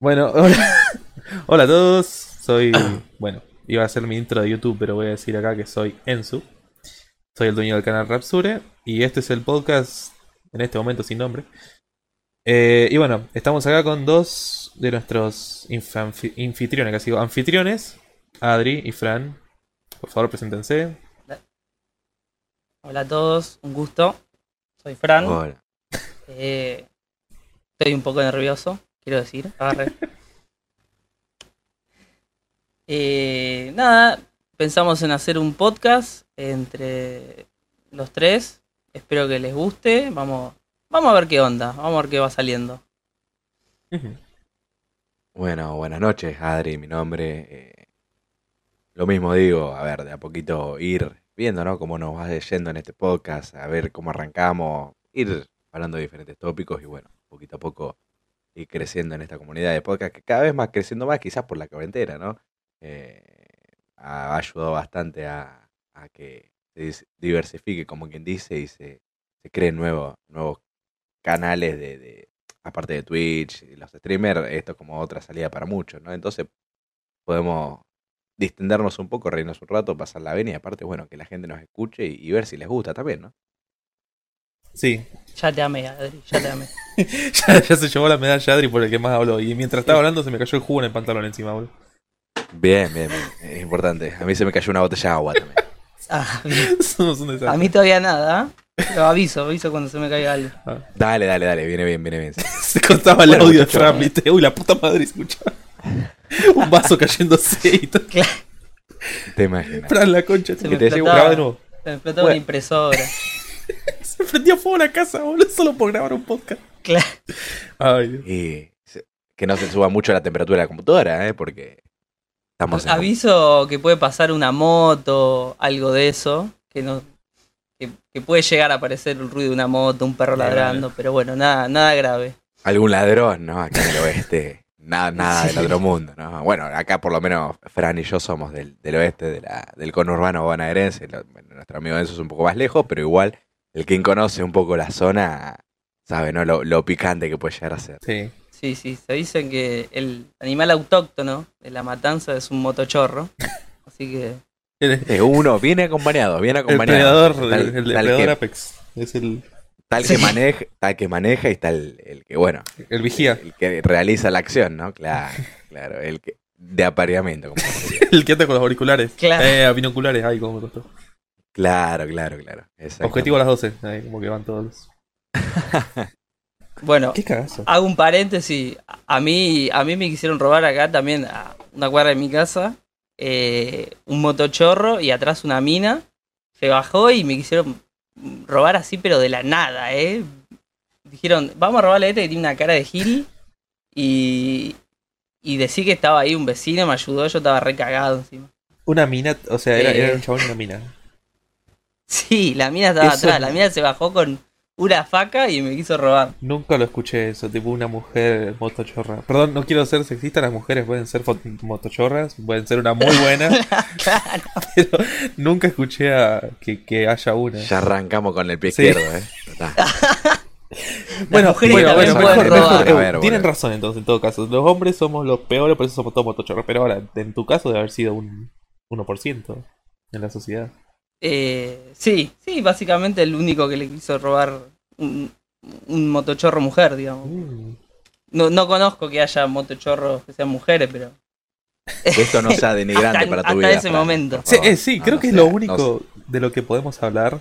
Bueno, hola, hola a todos. Soy. Bueno, iba a hacer mi intro de YouTube, pero voy a decir acá que soy Ensu. Soy el dueño del canal Rapsure. Y este es el podcast, en este momento sin nombre. Eh, y bueno, estamos acá con dos de nuestros anfitriones, casi digo, anfitriones, Adri y Fran. Por favor, preséntense. Hola a todos, un gusto. Soy Fran. Hola. Eh, estoy un poco nervioso, quiero decir. Agarre. Eh, nada, pensamos en hacer un podcast entre los tres. Espero que les guste. Vamos, vamos a ver qué onda, vamos a ver qué va saliendo. Bueno, buenas noches, Adri, mi nombre. eh, lo mismo digo, a ver, de a poquito ir viendo, ¿no? Cómo nos va yendo en este podcast, a ver cómo arrancamos, ir hablando de diferentes tópicos y bueno, poquito a poco ir creciendo en esta comunidad de podcast, que cada vez más creciendo más, quizás por la cuarentena, ¿no? Eh, ha ayudado bastante a, a que se diversifique, como quien dice, y se, se creen nuevos, nuevos canales de, de- aparte de Twitch y los streamers, esto es como otra salida para muchos, ¿no? Entonces podemos distendernos un poco, reírnos un rato, pasarla bien y aparte, bueno, que la gente nos escuche y, y ver si les gusta también, ¿no? Sí, Ya te amé, Adri, ya te amé. ya, ya se llevó la medalla Adri por el que más habló. Y mientras estaba hablando se me cayó el jugo en el pantalón encima, boludo. Bien, bien, bien. Es importante. A mí se me cayó una botella de agua también. Ah, bien. Somos un A mí todavía nada, ¿eh? Lo aviso, aviso cuando se me caiga algo. Dale, dale, dale. Viene bien, viene bien. Se cortaba el Bueno, audio de. Fran. Uy, la puta madre, escucha. Un vaso cayéndose y todo. Claro, Te imaginas. Fran, la concha. Se Que te graba de nuevo. se me explotó Bueno. una impresora. Se prendía fuego la casa, boludo, solo por grabar un podcast. Claro. Ay, Dios. Y que no se suba mucho la temperatura de la computadora, ¿eh? Porque estamos en... Aviso que puede pasar una moto, algo de eso, que no que, que puede llegar a aparecer el ruido de una moto, un perro ladrando, pero bueno, nada, nada grave. algún ladrón, ¿no? Acá en el oeste. Nada, nada Sí. del otro mundo, ¿no? Bueno, acá por lo menos Fran y yo somos del, del oeste, de la, del conurbano bonaerense. Lo- bueno, nuestro amigo Enzo es un poco más lejos, pero igual, el quien conoce un poco la zona sabe, ¿no? Lo, lo picante que puede llegar a ser. Sí. Sí, sí, se dicen que el animal autóctono de la matanza es un motochorro. Así que El, Eh, uno viene acompañado, viene el acompañado. predador, Tal- el, el tal depredador Apex. Es el, tal que maneja, tal que maneja y está el, el que, bueno, el vigía. el que realiza la acción, ¿no? Claro, claro, el que de apareamiento, como. El que anda con los auriculares. Claro. Eh, binoculares. Ay, cómo me costó. Claro, claro, claro. Objetivo a las 12. Ahí, como que van todos. bueno, Qué cagazo. hago un paréntesis. A mí, a mí me quisieron robar acá también a una cuadra de mi casa eh, un motochorro y atrás una mina. Se bajó y me quisieron robar así, pero de la nada, ¿eh? Dijeron, vamos a robarle a este que tiene una cara de gil y, y decir que estaba ahí un vecino, me ayudó, yo estaba recagado encima. Una mina, o sea, era, Eh. era un chabón y una mina. Sí, la mina estaba Eso- atrás, la mina se bajó con una faca y me quiso robar. Nunca lo escuché eso, tipo una mujer motochorra. Perdón, no quiero ser sexista, las mujeres pueden ser motochorras, pueden ser una muy buena, claro. pero nunca escuché a que, que haya una. Ya arrancamos con el pie Sí. izquierdo, ¿eh? Está. Bueno, bueno, bueno, mejor, mejor, eh, A ver, tienen razón entonces, en todo caso. Los hombres somos los peores, por eso somos todos motochorros. Pero ahora, en tu caso, debe haber sido un 1% en la sociedad. Eh, sí, sí, básicamente el único que le quiso robar un, un motochorro mujer, digamos. Mm. No, no conozco que haya motochorros que sean mujeres, pero Que esto no sea denigrante Hasta- para tu hasta vida. ese momento. Sí, eh, sí, No, creo no que es lo no único de lo que podemos hablar.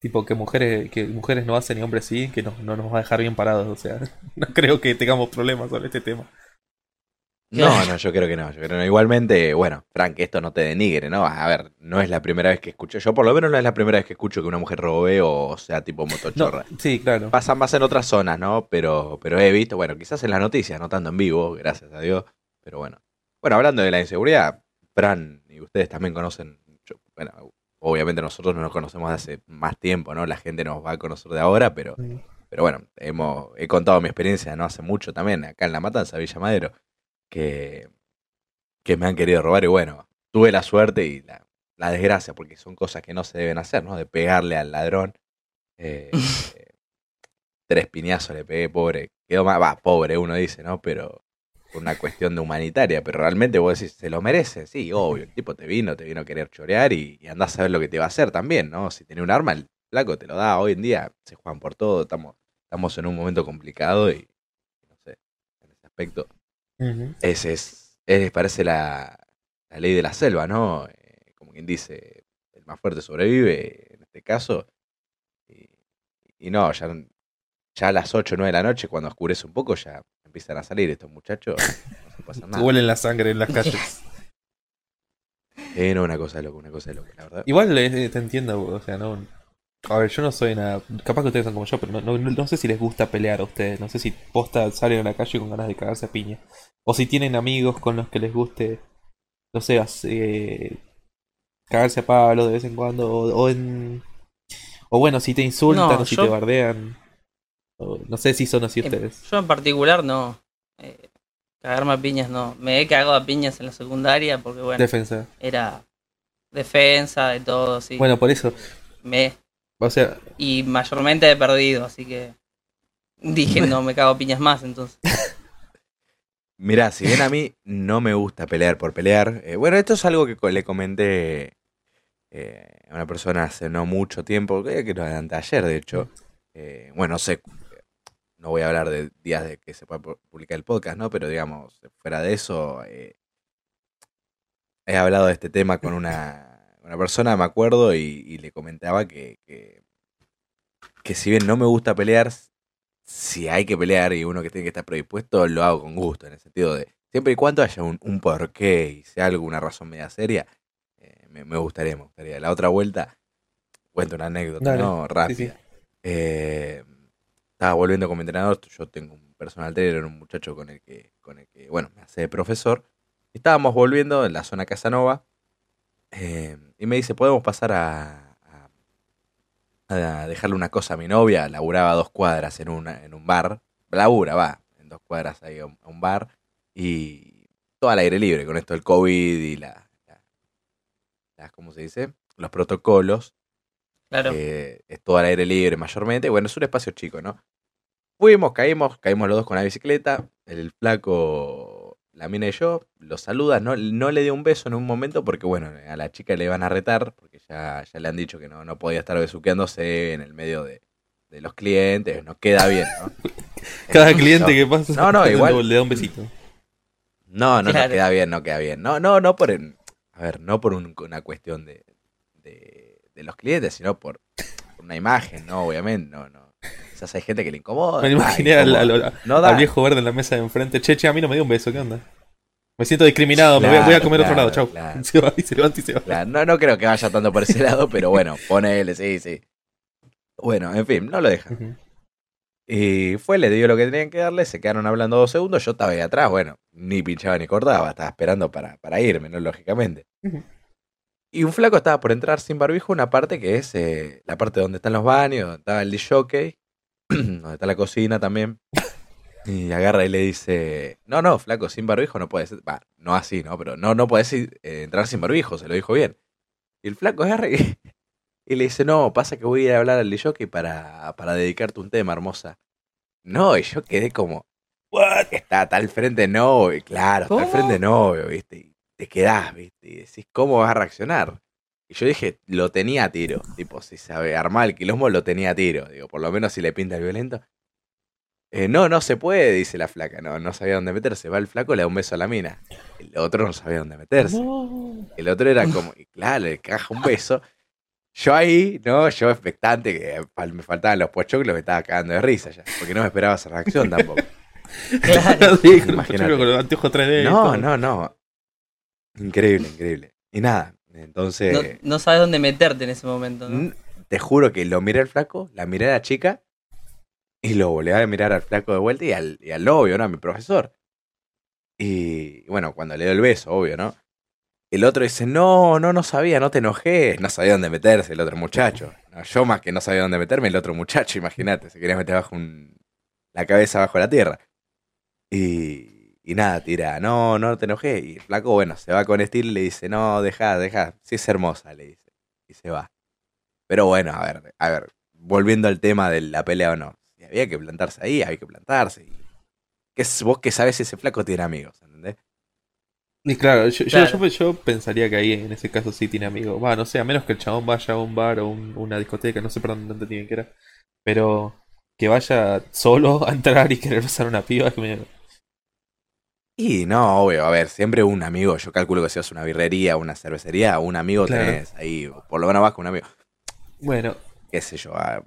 Tipo, que mujeres, que mujeres no hacen y hombres sí, que no, no nos va a dejar bien parados. O sea, no creo que tengamos problemas sobre este tema. No, no, yo creo que no. Yo creo que no. Igualmente, bueno, Frank, que esto no te denigre, ¿no? A ver, no es la primera vez que escucho. Yo, por lo menos, no es la primera vez que escucho que una mujer robe o sea tipo No, motochorra. sí, claro. Pasa más en otras zonas, ¿no? Pero, pero he visto, bueno, quizás en las noticias, no tanto en vivo, gracias a Dios. Pero bueno. Bueno, hablando de la inseguridad, Fran y ustedes también conocen. yo- bueno, obviamente nosotros no nos conocemos de hace más tiempo, ¿no? La gente nos va a conocer de ahora, pero. Pero bueno, hemos, he contado mi experiencia no hace mucho también, acá en La Matanza, Villa Madero, que, que me han querido robar y bueno, tuve la suerte y la, la desgracia, porque son cosas que no se deben hacer, ¿no? De pegarle al ladrón Eh, tres piñazos le pegué, pobre. Quedó más, va, pobre uno dice, ¿no? Pero por una cuestión de humanitaria. Pero realmente vos decís, ¿se lo merece? Sí, obvio. El tipo te vino, te vino a querer chorear y, y andás a ver lo que te va a hacer también, ¿no? Si tiene un arma, el flaco te lo da. Hoy en día se juegan por todo, estamos, estamos en un momento complicado y no sé, en ese aspecto. Ujú. Ese es, es parece la, la ley de la selva, ¿no? Eh, como quien dice, el más fuerte sobrevive en este caso. Y, y no, ya, ya a las 8 o 9 de la noche, cuando oscurece un poco, ya empiezan a salir estos muchachos. No se pasa nada. Huelen la sangre en las calles. Eh, no, una cosa de loco, una cosa de loco, la verdad. Igual eh, te entiendo, o sea, no. A ver, yo no soy nada. Capaz que ustedes son como yo, pero no, no, no sé si les gusta pelear a ustedes. No sé si posta salen a la calle con ganas de cagarse a piña. O si tienen amigos con los que les guste, no sé, eh, cagarse a palo de vez en cuando. O, o en. O bueno, si te insultan No, o si yo- te bardean. O- no sé si son así Eh, ustedes. Yo en particular no. Eh, cagarme a piñas no. Me he cagado a piñas en la secundaria porque bueno, Defensa. era defensa de todo, sí. Bueno, por eso. Me, O sea, y mayormente he perdido, así que dije no me cago piñas más entonces. Mirá, si bien a mí no me gusta pelear por pelear, eh, bueno, esto es algo que le comenté eh, a una persona hace no mucho tiempo, que que lo adelanté ayer, de hecho. Eh, bueno, no sé, no voy a hablar de días de que se pueda pu- publicar el podcast, ¿no? Pero digamos, fuera de eso, eh, he hablado de este tema con una, una persona, me acuerdo, y, y le comentaba que, que, que si bien no me gusta pelear, si hay que pelear y uno que tiene que estar predispuesto, lo hago con gusto, en el sentido de, siempre y cuando haya un, un porqué y sea alguna razón media seria, eh, me, me gustaría, me gustaría. La otra vuelta, cuento una anécdota, Dale, ¿no? Rápida. Eh, estaba volviendo como entrenador, yo tengo un personal trainer, un muchacho con el que, con el que, bueno, me hace de profesor. Estábamos volviendo en la zona Casanova eh, y me dice, ¿podemos pasar a, a, a dejarle una cosa a mi novia? Laburaba a dos cuadras en, una, en un bar. Labura, va, en dos cuadras ahí a un, a un bar. Y todo al aire libre con esto del COVID y la, la- ¿cómo se dice? Los protocolos. Claro. Eh, es todo al aire libre mayormente. Bueno, es un espacio chico, ¿no? Fuimos, caímos, caímos los dos con la bicicleta. El flaco, la mina y yo, lo saluda. No, no le dio un beso en un momento porque, bueno, a la chica le iban a retar porque ya, ya le han dicho que no, no podía estar besuqueándose en el medio de, de los clientes. No queda bien, ¿no? cada cliente No. que pasa No, no, igual. le da un besito. No, no, Claro. no queda bien, no queda bien. No, no, no por, a ver, no por un- una cuestión de, de, de los clientes, sino por, por una imagen, ¿no? Obviamente, no, no. Quizás hay gente que le incomoda. Me imaginé al, incomoda. al- No da. al viejo verde en la mesa de enfrente. Che, che, a mí no me dio un beso, ¿qué onda? Me siento discriminado, me voy a, voy a Claro, comer a otro claro, lado, chau. claro. Se va y se levanta y se va. Claro, no, no creo que vaya tanto por ese lado, pero bueno, ponele, sí, sí. Bueno, en fin, no lo dejan. Y fue, le dio lo que tenían que darle, se quedaron hablando dos segundos, yo estaba ahí atrás, bueno, ni pinchaba ni cortaba, estaba esperando para, para irme, ¿no? Lógicamente. Y un flaco estaba por entrar sin barbijo, una parte que es eh, la parte donde están los baños, donde estaba el jockey, donde está la cocina también. Y agarra y le dice, no, no, flaco, sin barbijo no puedes, no así, ¿no? Pero no, no puedes eh, entrar sin barbijo, se lo dijo bien. Y el flaco agarra y, y le dice, no, pasa que voy a ir a hablar al jockey para, para dedicarte un tema, hermosa. No, y yo quedé como, está, está al frente novio, claro, está al ¿Cómo? frente novio, ¿viste? Te quedás, ¿viste? Y decís, ¿cómo vas a reaccionar? Y yo dije, lo tenía a tiro. Tipo, si sabe armar el quilombo, lo tenía a tiro. Digo, por lo menos si le pinta el violento. Eh, no, no se puede, dice la flaca. No, no sabía dónde meterse. Va el flaco, le da un beso a la mina. El otro no sabía dónde meterse. No. El otro era como, y claro, le caja un beso. Yo ahí, no, yo expectante, que fal- me faltaban los pochoclos, me estaba cagando de risa ya. Porque no me esperaba esa reacción tampoco. Claro. Sí, con, los anteojos 3D. y No, no, no. Increíble, increíble. Y nada, entonces. No, no sabes dónde meterte en ese momento, ¿no? Te juro que lo miré al flaco, la miré a la chica y lo volví a mirar al flaco de vuelta y al, y al novio, ¿no? A mi profesor. Y bueno, cuando le dio el beso, obvio, ¿no? El otro dice, no, no, no sabía, no te enojes. No sabía dónde meterse el otro muchacho. No, yo más que no sabía dónde meterme, el otro muchacho, imagínate, se quería meter bajo un, la cabeza bajo la tierra. Y, y nada, tira, no, no te enojes. Y el flaco, bueno, se va con estilo y le dice, no, deja, deja, sí es hermosa, le dice. Y se va. Pero bueno, a ver, a ver, volviendo al tema de la pelea o no. Si había que plantarse ahí, había que plantarse. Y ¿qué es- vos que sabes si ese flaco tiene amigos, ¿entendés? Y claro, yo, yo- Claro. Yo, yo pensaría que ahí en ese caso sí tiene amigos. Va, no sé, a menos que el chabón vaya a un bar o un- una discoteca, no sé perdón, no entendí bien qué era. Pero que vaya solo a entrar y querer besar a una piba es que me... Y no, obvio, a ver, siempre un amigo, yo calculo que si vas a una birrería, una cervecería, un amigo Claro. tenés ahí, por lo menos vas con un amigo, Bueno, qué sé yo, a-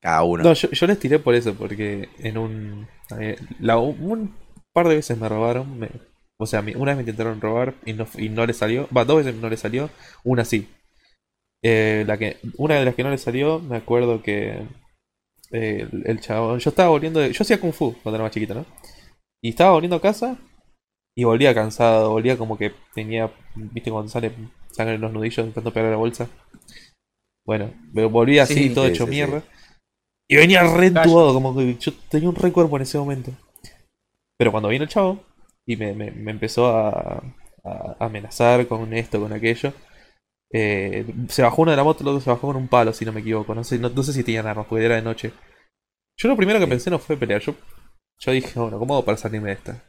cada uno. no, yo, yo les tiré por eso, porque en un... eh, la- un par de veces me robaron, me- o sea, una vez me intentaron robar y no, y no le salió, va, dos veces no le salió, una sí. Eh, la que, una de las que no le salió, me acuerdo que eh, el, el chabón, yo estaba volviendo de, yo hacía kung fu cuando era más chiquito, ¿no? Y estaba volviendo a casa y volvía cansado, volvía como que tenía, viste cuando sale sangre en los nudillos intentando pegar la bolsa. Bueno, me volví así Sí, todo sí, hecho sí, sí. mierda. Y venía re entubado, como que yo tenía un re cuerpo en ese momento. Pero cuando vino el chavo y me, me- me empezó a, a amenazar con esto, con aquello, eh, se bajó uno de la moto, el otro se bajó con un palo, si no me equivoco. No sé, no, no sé si tenían armas, porque era de noche. Yo lo primero que Sí. pensé no fue pelear. Yo, yo dije, bueno, ¿cómo hago para salirme de esta?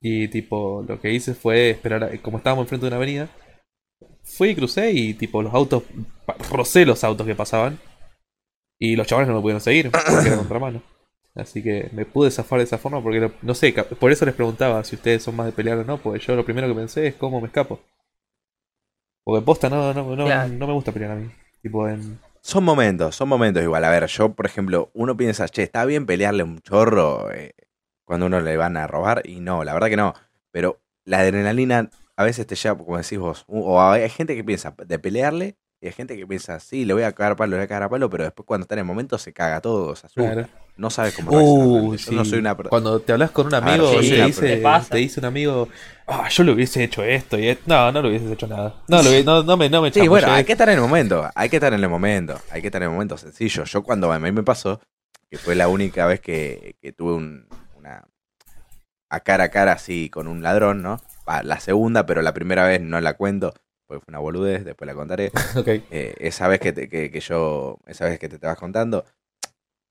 Y tipo, lo que hice fue esperar, a- como estábamos enfrente de una avenida, fui y crucé y tipo los autos, rocé los autos que pasaban. Y los chavales no me pudieron seguir, porque era contramano. Así que me pude zafar de esa forma porque, lo- no sé, por eso les preguntaba si ustedes son más de pelear o no, porque yo lo primero que pensé es cómo me escapo. Porque posta no, no, no, Claro. no me gusta pelear a mí. Tipo en... Son momentos, son momentos igual. A ver, yo, por ejemplo, uno piensa, che, está bien pelearle un chorro eh, cuando uno le van a robar, y no, la verdad que no. Pero la adrenalina a veces te lleva, como decís vos, o hay gente que piensa de pelearle, y hay gente que piensa, sí, le voy a cagar a palo, le voy a cagar a palo, pero después cuando está en el momento se caga todo. Claro. No sabe cómo. Uh, realmente. Yo no sí. soy una Cuando te hablas con un ver, amigo y soy te dice, te dice un amigo, ah, yo le hubiese hecho esto y esto. No, no le hubieses hecho nada. No, lo no, no me, no me Sí, bueno, hay que estar en el momento, hay que estar en el momento, hay que estar en el momento sencillo. Yo cuando a mí me pasó, que fue la única vez que, que tuve un, una a cara a cara así con un ladrón, ¿no? La segunda, pero la primera vez no la cuento, porque fue una boludez, después la contaré. Eh, esa vez que, te- que, que yo, esa vez que te estabas contando,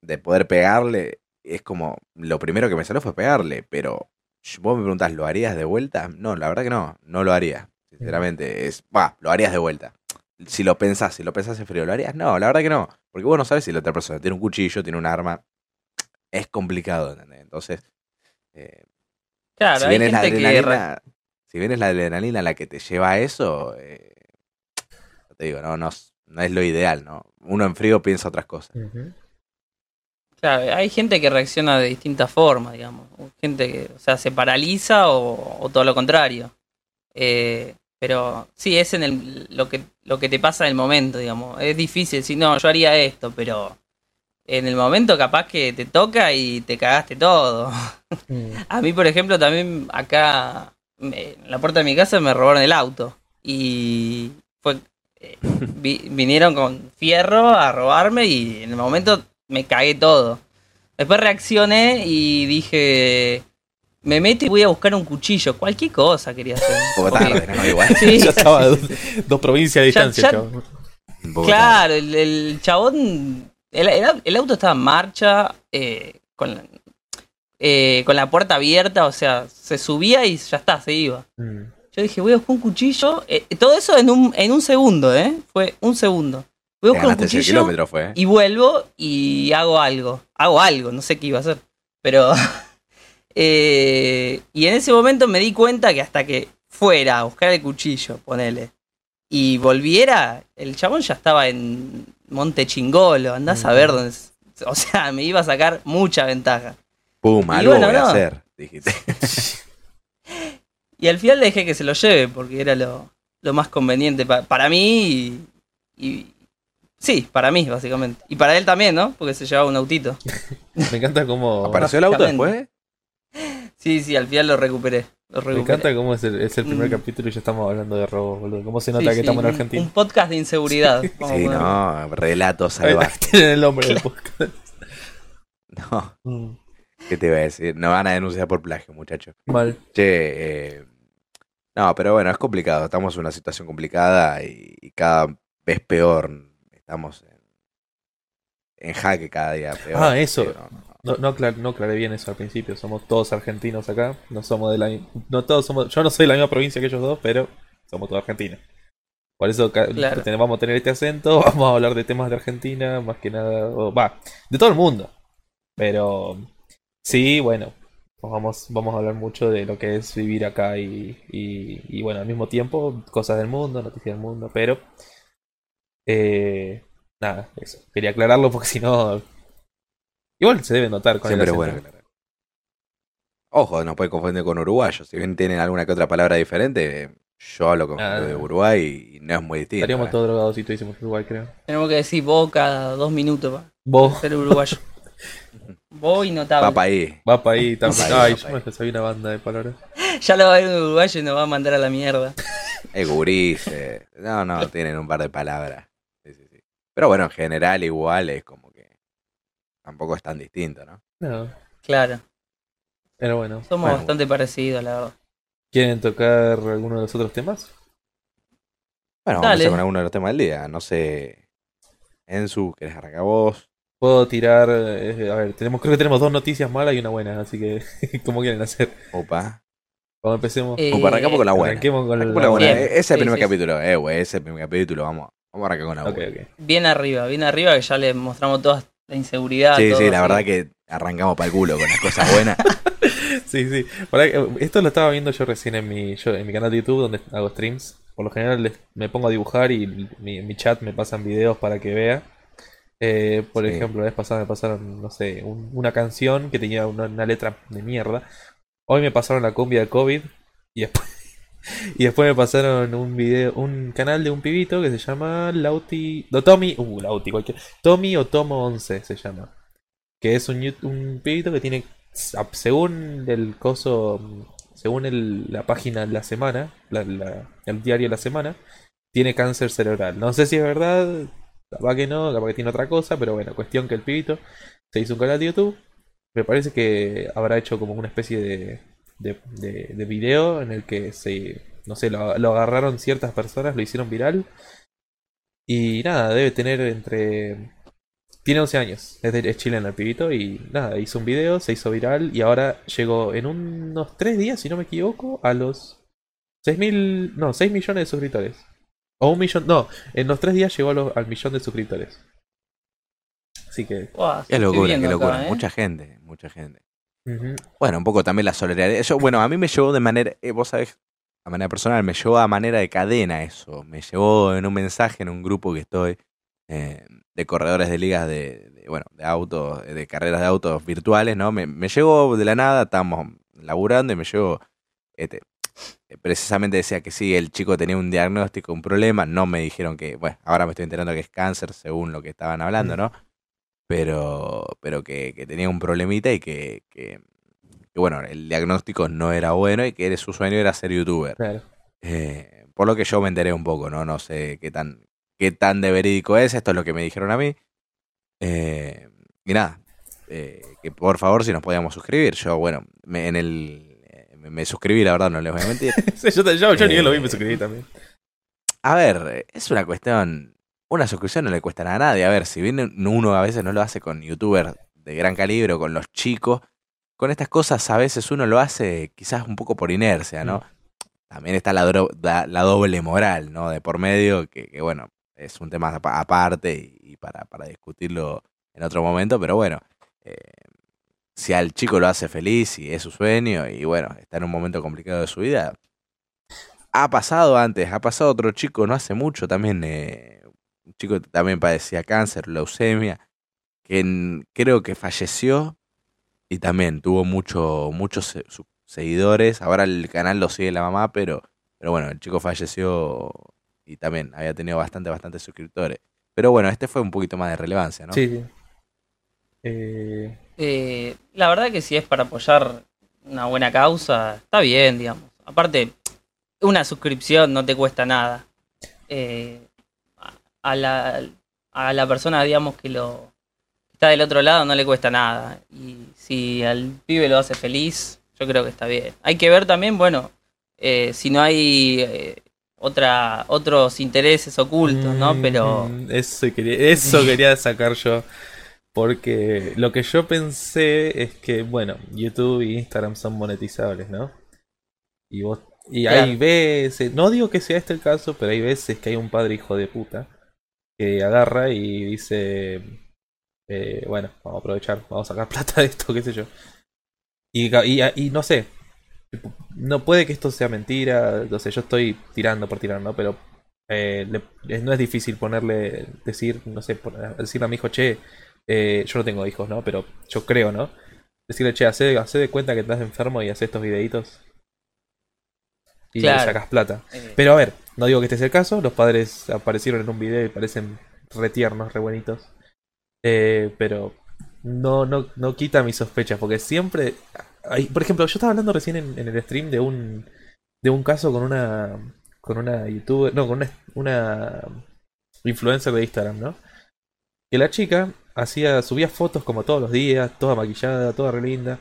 de poder pegarle, es como, lo primero que me salió fue pegarle, pero vos me preguntás, ¿lo harías de vuelta? No, la verdad que no, no lo haría. Sinceramente, es, va, lo harías de vuelta. Si lo pensás, si lo pensás en frío, ¿lo harías? No, la verdad que no. Porque vos no sabes si la otra persona tiene un cuchillo, tiene un arma. Es complicado, ¿entendés? Entonces, eh, Claro, si hay gente que... si bien es la adrenalina la que te lleva a eso, eh, te digo, no, no, es- no es lo ideal, ¿no? Uno en frío piensa otras cosas. Claro, hay gente que reacciona de distintas formas, digamos. Gente que, o sea, se paraliza o, o todo lo contrario. Eh, pero sí, es en el, lo, que, lo que te pasa en el momento, digamos. Es difícil decir, no, yo haría esto, pero en el momento capaz que te toca y te cagaste todo. Mm. A mí, por ejemplo, también acá me- en la puerta de mi casa me robaron el auto. Y fue eh, vi- vinieron con fierro a robarme y en el momento me cagué todo. Después reaccioné y dije, me meto y voy a buscar un cuchillo. Cualquier cosa quería hacer. Un poco Porque- tarde, ¿no? Igual. Sí. ya estaba dos, dos provincias de Ya- distancia, ya-. Claro, el, el chabón. El, el- el auto estaba en marcha, eh, con, la, eh, con la puerta abierta, o sea, se subía y ya está, se iba. Mm. Yo dije, voy a buscar un cuchillo. eh, todo eso en un, en un segundo, ¿eh? Fue un segundo. Voy a buscar un cuchillo fue. ¿eh? y vuelvo y hago algo. Hago algo, no sé qué iba a hacer. Pero. eh, y en ese momento me di cuenta que hasta que fuera a buscar el cuchillo, ponele, y volviera, el chabón ya estaba en Monte Chingolo. Andás a ver dónde. O sea, me iba a sacar mucha ventaja. Pum, Y algo bueno, voy a hacer, dijiste. Y al final le dejé que se lo lleve porque era lo, lo más conveniente pa- para mí y, y- Sí, para mí, básicamente. Y para él también, ¿no? Porque se llevaba un autito. Me encanta cómo. ¿Apareció el auto después? Sí, sí, al final lo recuperé. Lo Me encanta cómo es el, es el primer Mm. capítulo y ya estamos hablando de robos, boludo. ¿Cómo se Sí, nota que sí, estamos en Argentina? Un podcast de inseguridad. Sí, no, relato salvaje. Tienen el nombre del podcast. No, Mm. ¿Qué te iba a decir? No van a denunciar por plagio, muchachos. Mal. Che, eh, no, pero bueno, es complicado. Estamos en una situación complicada y, y cada vez peor. Estamos en, en jaque cada día. Peor. Ah, eso. No, no. No, no, aclar- no aclaré bien eso al principio. Somos todos argentinos acá. No somos de la. No todos somos. Yo no soy de la misma provincia que ellos dos, pero somos todos argentinos. Por eso Claro. vamos a tener este acento. Vamos a hablar de temas de Argentina, más que nada. Va, de todo el mundo. Pero sí, bueno. pues Vamos, vamos a hablar mucho de lo que es vivir acá y, y, y, bueno, al mismo tiempo, cosas del mundo, noticias del mundo, pero eh, nada, eso. Quería aclararlo porque si no, igual se debe notar con Siempre el es bueno. aclarar. Ojo, no puede confundir con uruguayos. Si bien tienen alguna que otra palabra diferente, yo hablo con Ah. de Uruguay y no es muy distinto. Estaríamos ¿eh? todos drogados si tuviésemos Uruguay, creo. Tenemos que decir vos cada dos minutos para Vos, ser uruguayo. vos y notable. Va para ahí. va para ahí también. Pa' Ay, yo me sabía una banda de palabras. Ya lo va a ver un uruguayo y nos va a mandar a la mierda. Es gurises. No, no, tienen un par de palabras. Sí, sí, sí. Pero bueno, en general igual es como que tampoco es tan distinto, ¿no? No, Claro. pero bueno. Somos Bueno. bastante parecidos, la verdad. ¿Quieren tocar alguno de los otros temas? Bueno, vamos a Dale. empezar con alguno de los temas del día. No sé. Enzu, ¿querés arrancar vos? Puedo tirar. eh, a ver, tenemos, creo que tenemos dos noticias malas y una buena, así que, ¿cómo quieren hacer? Opa. Cuando empecemos, Eh, Opa, arrancamos con la buena. arranquemos con Arrancamos la buena. Bien. Ese es el primer sí, capítulo, eh, güey. Ese es el primer capítulo. Vamos, vamos a arrancar con la buena. Bien arriba, bien arriba, que ya le mostramos toda la inseguridad. Sí, todo sí, la así. verdad que arrancamos para el culo con las cosas buenas. Sí, sí. Eh, esto lo estaba viendo yo recién en mi, yo, en mi canal de YouTube donde hago streams. Por lo general les- me pongo a dibujar y mi, en mi chat me pasan videos para que vea. Eh, por Sí. ejemplo, la vez pasada me pasaron, no sé, un- una canción que tenía una, una letra de mierda. Hoy me pasaron la cumbia de COVID y después, y después me pasaron un video, un canal de un pibito que se llama Lauti, no, Tommy, uh, Lauti, cualquier, Tommy o Tomo 11 se llama. Que es un, un pibito que tiene, según el coso, según el- la página de la semana, la- la- el diario de la semana, tiene cáncer cerebral. No sé si es verdad, capaz que no, capaz que tiene otra cosa, pero bueno, cuestión que el pibito se hizo un canal de YouTube. Me parece que habrá hecho como una especie de, de, de- de video en el que se, no sé, lo, agarraron ciertas personas, lo hicieron viral. Y nada, debe tener entre... Tiene 11 años, es, es chileno el pibito y nada, hizo un video, se hizo viral y ahora llegó en unos 3 días, si no me equivoco, a los 6 mil, no, 6 millones de suscriptores. O un millón, no, en los 3 días llegó a los- al millón de suscriptores. Así que... Qué locura, qué acá, locura. ¿eh? Mucha gente, mucha gente. Bueno, un poco también la solidaridad. Yo, bueno, a mí me llevó de manera, eh, vos sabés, a manera personal, me llevó a manera de cadena eso. Me llevó en un mensaje en un grupo que estoy eh, de corredores de ligas de, de, bueno, de autos, de carreras de autos virtuales, ¿no? Me, me llegó de la nada, estábamos laburando y me llegó, este, precisamente decía que sí, el chico tenía un diagnóstico, un problema, no me dijeron que, bueno, ahora me estoy enterando que es cáncer según lo que estaban hablando, Mm. ¿no? Pero, pero que, que tenía un problemita y que, que, que, bueno, el diagnóstico no era bueno y que su sueño era ser youtuber. claro. Eh, por lo que yo me enteré un poco, ¿no? No sé qué tan, qué tan de verídico es, esto es lo que me dijeron a mí. Eh, y nada, eh, que por favor si nos podíamos suscribir. Yo, bueno, me, en el, eh, me, me suscribí, la verdad, no les voy a mentir. Sí, yo, yo, yo ni lo vi, me Eh, suscribí también. A ver, es una cuestión. Una suscripción no le cuesta nada a nadie. A ver, si bien uno a veces no lo hace con youtubers de gran calibre o con los chicos, con estas cosas a veces uno lo hace quizás un poco por inercia, ¿no? También está la, dro- la, la doble moral, ¿no? De por medio, que, que, bueno, es un tema apa- aparte y, y para, para discutirlo en otro momento, pero bueno, eh, si al chico lo hace feliz y es su sueño y bueno, está en un momento complicado de su vida, ha pasado antes, ha pasado otro chico no hace mucho también, eh, un chico que también padecía cáncer, leucemia, que creo que falleció y también tuvo mucho, muchos seguidores. Ahora el canal lo sigue la mamá, pero, pero bueno, el chico falleció y también había tenido bastante, bastante suscriptores. Pero bueno, este fue un poquito más de relevancia, ¿no? Sí. Eh, Eh, la verdad que si es para apoyar una buena causa, está bien, digamos. Aparte, una suscripción no te cuesta nada. Eh, a- la, a la persona, digamos, que lo está del otro lado no le cuesta nada. Y si al pibe lo hace feliz, yo creo que está bien. Hay que ver también, bueno, eh, si no hay eh, otra otros intereses ocultos, ¿no? Pero mm, Eso quería, eso quería sacar yo. Porque lo que yo pensé es que, bueno, YouTube y Instagram son monetizables, ¿no? Y vos y hay veces, no digo que sea este el caso, pero hay veces que hay un padre hijo de puta que agarra y dice, eh, bueno, vamos a aprovechar, vamos a sacar plata de esto, qué sé yo. Y, y, y no sé, no puede que esto sea mentira, no sé, yo estoy tirando por tirar, ¿no? Pero eh, le- no es difícil ponerle, decir, no sé, decirle a mi hijo, che, eh, yo no tengo hijos, ¿no? Pero yo creo, ¿no? Decirle, che, hace, hace de cuenta que estás enfermo y hace estos videitos. Y le sacas plata. Eh, Pero a ver, no digo que este sea el caso. Los padres aparecieron en un video y parecen re tiernos, re buenitos. Eh, pero no, no, no quita mis sospechas. Porque siempre. hay- por ejemplo, yo estaba hablando recién en, en el stream de un. de un caso con una. con una youtuber. No, con una, una influencer de Instagram, ¿no? Que la chica hacía. subía fotos como todos los días, toda maquillada, toda re linda.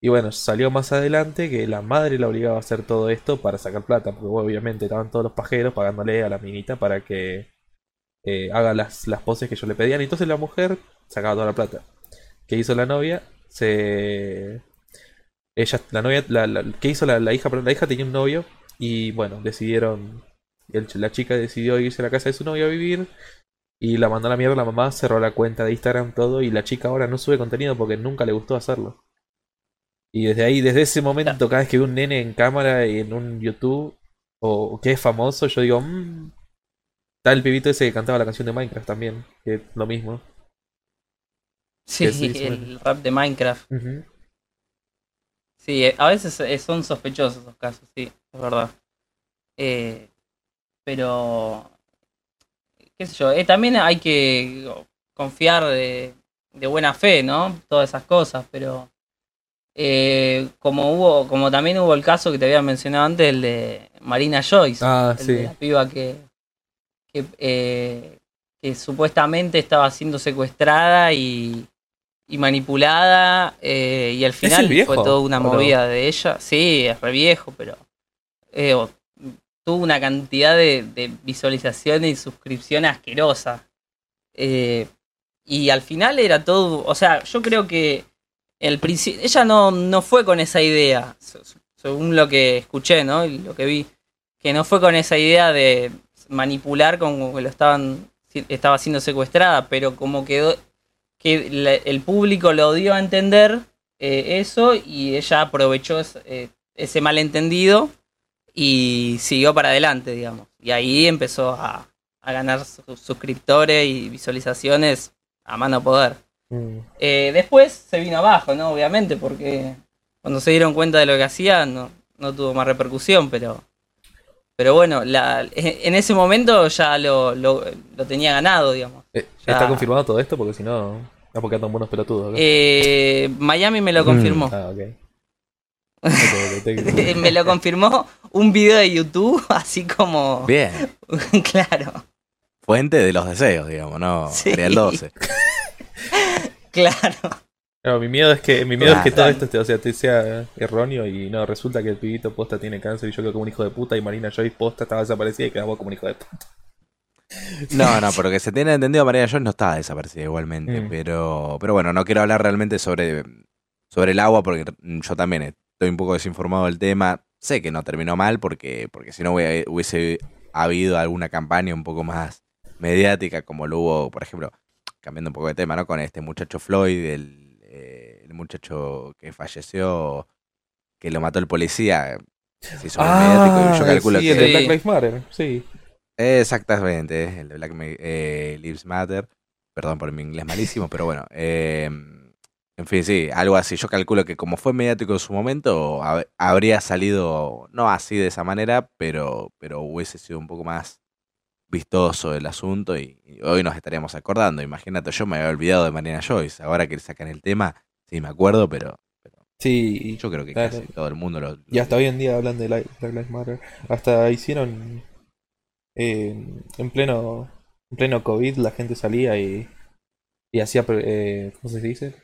Y bueno, salió más adelante que la madre la obligaba a hacer todo esto para sacar plata, porque obviamente estaban todos los pajeros pagándole a la minita para que eh, haga las, las poses que ellos le pedían. Y entonces la mujer sacaba toda la plata. ¿Qué hizo la novia? Se. Ella, la novia, la, la- ¿qué hizo la, la hija? Perdón, la hija tenía un novio y bueno, decidieron. la chica decidió irse a la casa de su novio a vivir y la mandó a la mierda. La mamá cerró la cuenta de Instagram, todo. Y la chica ahora no sube contenido porque nunca le gustó hacerlo. Y desde ahí, desde ese momento, cada vez que veo un nene en cámara y en un YouTube o que es famoso, yo digo, mmm. Está el pibito ese que cantaba la canción de Minecraft también, que es lo mismo. sí, el rap de Minecraft. Sí, eh, a veces eh, son sospechosos esos casos, sí, es verdad. Eh, pero, qué sé yo, eh, también hay que confiar de, de buena fe, ¿no? Todas esas cosas, pero eh, como hubo, como también hubo el caso que te había mencionado antes, el de Marina Joyce, Ah, el de la piba que, que, eh, que supuestamente estaba siendo secuestrada y, y manipulada eh, y al final viejo, fue toda una no? movida de ella. Sí, es re viejo, pero eh, tuvo una cantidad de, visualizaciones y suscripciones asquerosa. Eh, y al final era todo, o sea, yo creo que el ella no, no fue con esa idea, se- según lo que escuché, ¿no? Y lo que vi, que no fue con esa idea de manipular como que lo estaban, estaba siendo secuestrada, pero como quedó, que el público lo dio a entender eh, eso y ella aprovechó ese, eh, ese malentendido y siguió para adelante, digamos. Y ahí empezó a, a ganar su- suscriptores y visualizaciones a mano poder. Mm. Eh, después se vino abajo, ¿no? Obviamente, porque cuando se dieron cuenta de lo que hacía no, no tuvo más repercusión, pero pero bueno, la, en ese momento ya lo, lo, lo tenía ganado, digamos. Eh, Ya. ¿Está confirmado todo esto? Porque si no, está porque andan buenos pelotudos. ¿no? Eh, Miami me lo confirmó. Ah, ok. Me lo confirmó un video de YouTube, así como... Bien. claro, Fuente de los deseos, digamos, no Sí. Ariel 12. claro. No, mi miedo es que, mi miedo es que todo Claro. esto te- o sea, te sea erróneo y no, resulta que el pibito posta tiene cáncer y yo quedo como un hijo de puta y Marina Joyce posta estaba desaparecida y quedamos como un hijo de puta. No, no, porque se tiene entendido, María Joyce no estaba desaparecida igualmente, Mm. pero, pero bueno, no quiero hablar realmente sobre, sobre el agua porque yo también estoy un poco desinformado del tema. Sé que no terminó mal porque, porque si no hubiese, habido alguna campaña un poco más mediática como lo hubo, por ejemplo, cambiando un poco de tema, ¿no? Con este muchacho Floyd, el, eh, el muchacho que falleció, que lo mató el policía. Se hizo muy mediático y yo calculo Ah, sí, que... el de. Black Lives Matter, sí. Exactamente, el de Black eh, Lives Matter. Perdón por mi inglés malísimo, pero bueno. eh, en fin, sí, algo así. Yo calculo que como fue mediático en su momento, hab- habría salido, no así de esa manera, pero, pero hubiese sido un poco más vistoso el asunto y, y hoy nos estaríamos acordando. Imagínate, yo me había olvidado de Marina Joyce. Ahora que sacan el tema, sí me acuerdo, pero, pero Sí, yo creo que Claro. casi todo el mundo lo... lo- y hasta hoy en día hablan de Black Lives Matter. Hasta hicieron eh, en pleno en pleno COVID la gente salía y, y hacía, eh, ¿cómo se dice?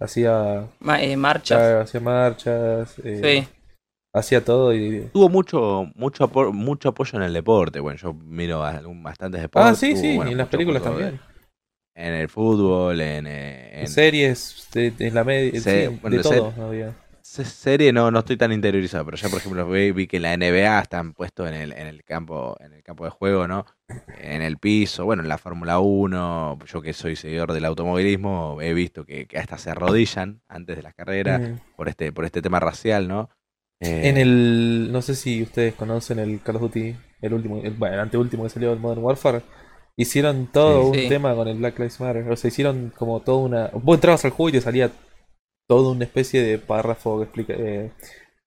Hacía, Ma- eh, marchas. claro, hacía marchas, eh, Sí. hacía todo y... Tuvo mucho mucho apo- mucho apoyo en el deporte. Bueno, yo miro bastantes deportes. Ah, sí, tuvo, sí, bueno, y en las películas también. en el fútbol, en, eh, en Series, de, de la media, sí, bueno, de todo había. Se- serie no, no estoy tan interiorizado, pero ya por ejemplo vi, vi que la NBA están puestos en el, en el campo, en el campo de juego, ¿no? En el piso, bueno, en la Fórmula 1, yo que soy seguidor del automovilismo, he visto que, que hasta se arrodillan antes de las carreras Mm. por este, por este tema racial, ¿no? Eh, En el. No sé si ustedes conocen el Call of Duty, el último, el, bueno, el anteúltimo que salió, el Modern Warfare. Hicieron todo Sí. un Sí. tema con el Black Lives Matter. O sea, hicieron como toda una. Vos entrabas al juego y te salía toda una especie de párrafo que explica, eh,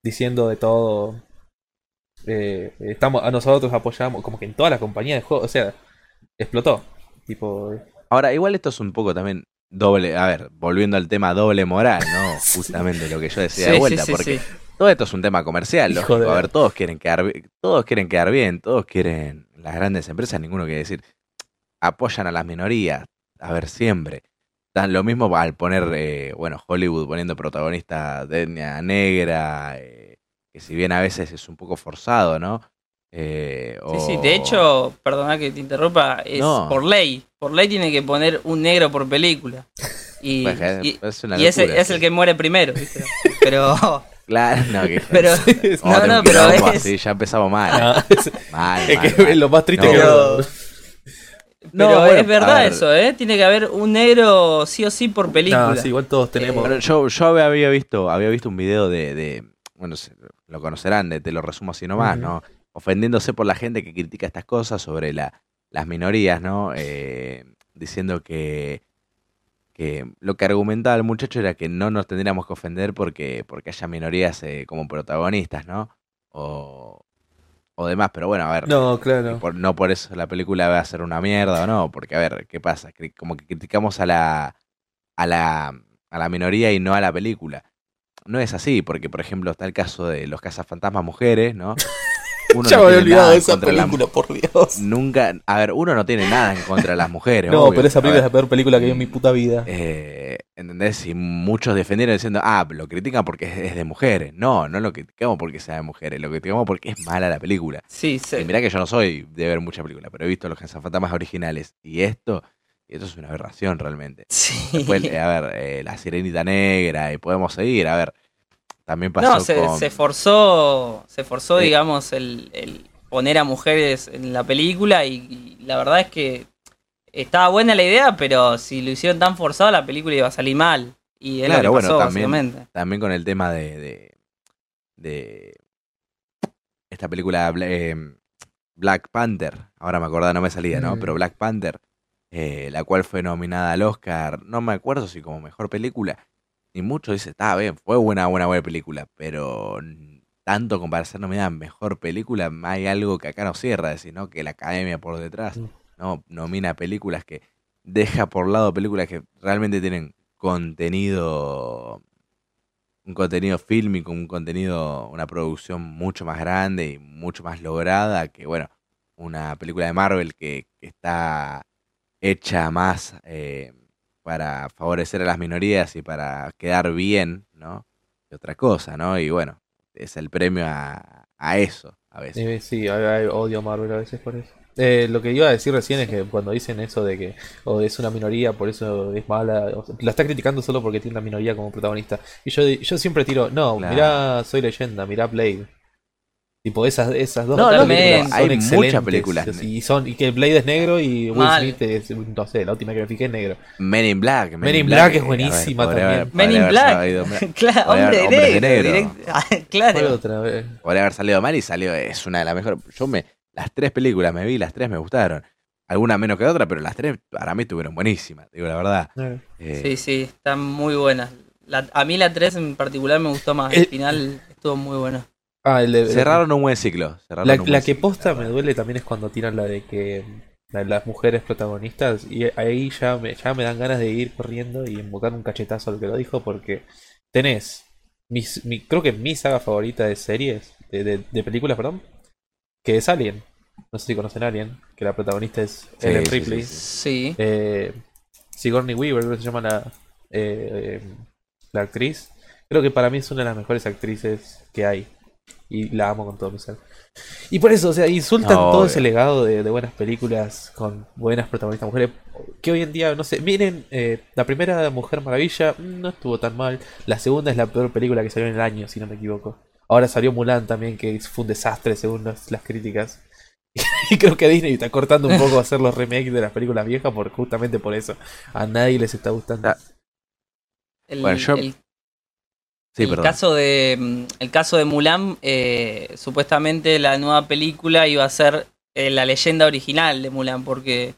diciendo de todo. eh, estamos, a nosotros apoyamos, como que en toda la compañía de juego. O sea, explotó. Tipo. Ahora, igual esto es un poco también doble, a ver, volviendo al tema doble moral, ¿no? Justamente lo que yo decía de vuelta, sí, sí, porque sí. todo esto es un tema comercial, lógico. de- A ver, todos quieren quedar todos quieren quedar bien, todos quieren las grandes empresas, ninguno quiere decir apoyan a las minorías, a ver, siempre. Dan lo mismo al poner, eh, bueno, Hollywood poniendo protagonista de etnia negra, eh, que si bien a veces es un poco forzado, ¿no? Eh, Sí, sí, o- de hecho, perdona que te interrumpa, es No. por ley. Por ley tiene que poner un negro por película. Y, Pues, eh, y- es una y ese locura, es sí. el que muere primero, ¿viste? Pero, Claro, no, que pero, no, no, pero es, así, ya empezamos mal. ah, es, Mal, es mal, que mal. lo más triste No, que. No, pero bueno, es verdad ver. eso, ¿eh? Tiene que haber un negro sí o sí por película. No, sí, igual todos tenemos. Bueno, yo, yo había- visto, había visto un video de, de- bueno, se- lo conocerán, de, te lo resumo así nomás, Ujú. ¿no? Ofendiéndose por la gente que critica estas cosas sobre la, las minorías, ¿no? Eh, diciendo que, que lo que argumentaba el muchacho era que no nos tendríamos que ofender porque, porque haya minorías eh, como protagonistas, ¿no? O, o demás, pero bueno, a ver. No, claro. Por- no por eso la película va a ser una mierda o no, porque a ver, ¿qué pasa? Como que criticamos a la, a la, a la minoría y no a la película. No es así, porque por ejemplo está el caso de los cazafantasmas mujeres, ¿no? Uno ya no me había olvidado de esa la- película, por Dios. Nunca, a ver, uno no tiene nada en contra de las mujeres. No, obvio. pero esa película es la peor película que vi en mi puta vida. eh, ¿Entendés? Y muchos defendieron diciendo, ah, lo critican porque es, es de mujeres. No, no lo criticamos porque sea de mujeres, lo criticamos porque es mala la película. Sí, sí. Y mirá que yo no soy de ver mucha película, pero he visto los cazafantasmas originales. Y esto, y esto es una aberración realmente. Sí. Después, eh, a ver, eh, la sirenita negra, y podemos seguir, a ver. También pasó No, se, con. se forzó, se forzó, digamos, el, el poner a mujeres en la película y, y la verdad es que estaba buena la idea, pero si lo hicieron tan forzado la película iba a salir mal. Y es Claro, lo que bueno, también-. También con el tema de. de, de esta película eh, Black Panther. Ahora me acordaba, no me salía, ¿no? Mm. Pero Black Panther, eh, la cual fue nominada al Oscar, no me acuerdo si como mejor película. Y muchos dicen, está bien, fue buena, buena, buena película, pero tanto como para ser nominada mejor película, hay algo que acá no cierra, decir, ¿no? Que la academia por detrás. ¿no? Nomina películas que deja por lado películas que realmente tienen contenido, un contenido fílmico, un contenido, una producción mucho más grande y mucho más lograda que, bueno, una película de Marvel que, que está hecha más eh, para favorecer a las minorías y para quedar bien, ¿no? Que otra cosa, ¿no? Y bueno, es el premio a, a eso, a veces. Eh, sí, a- a- odio a Marvel a veces por eso. Eh, lo que iba a decir recién es que cuando dicen eso de que o es una minoría, por eso es mala, o sea, la está criticando solo porque tiene una minoría como protagonista. Y yo, yo siempre tiro, no, Claro. mirá Soy Leyenda, mirá Blade. Tipo, esas, esas dos No, Totalmente. películas son hay muchas excelentes. películas. Y, son, y que Blade es negro y Will Mal. Smith es, no sé, la última que me fijé es negro. Men in Black. Men in Black es ver, buenísima también. haber- Men in Black. claro, Podría hombre negro. negro. direct- Ah, ¿Cuál claro. otra vez? podría haber salido mal y salió, es una de las mejores. Yo me, las tres películas me vi, las tres me gustaron. Alguna menos que otra, pero las tres para mí estuvieron buenísimas, digo la verdad. Eh. Sí, sí, están muy buenas. La- a mí la 3 en particular me gustó más. El- El final estuvo muy bueno. Ah, el de, Cerraron un buen ciclo. cerraron La, un buen la que ciclo, posta me duele también es cuando tiran la de que la de las mujeres protagonistas y ahí ya me, ya me dan ganas de ir corriendo y invocar un cachetazo al que lo dijo porque tenés mis, mi, creo que mi saga favorita de series, de, de, de películas, perdón, que es Alien. No sé si conocen Alien, que la protagonista es Sí, Ellen sí, Ripley. sí, Sí. Eh, Sigourney Weaver, creo que se llama la, eh, eh, la actriz. Creo que para mí es una de las mejores actrices que hay. Y la amo con todo mi ser. Y por eso, o sea, insultan No, todo obvio. ese legado de, de buenas películas con buenas protagonistas mujeres. que hoy en día, no sé, miren, eh, la primera Mujer Maravilla mm, no estuvo tan mal. La segunda es la peor película que salió en el año, si no me equivoco. Ahora salió Mulan también, que fue un desastre según las, las críticas. Y creo que Disney está cortando un poco hacer los remakes de las películas viejas por, justamente por eso. A nadie les está gustando. El, Bueno, yo- el- Sí, el perdón. caso de mm, el caso de Mulan, eh, supuestamente la nueva película iba a ser eh, la leyenda original de Mulan, porque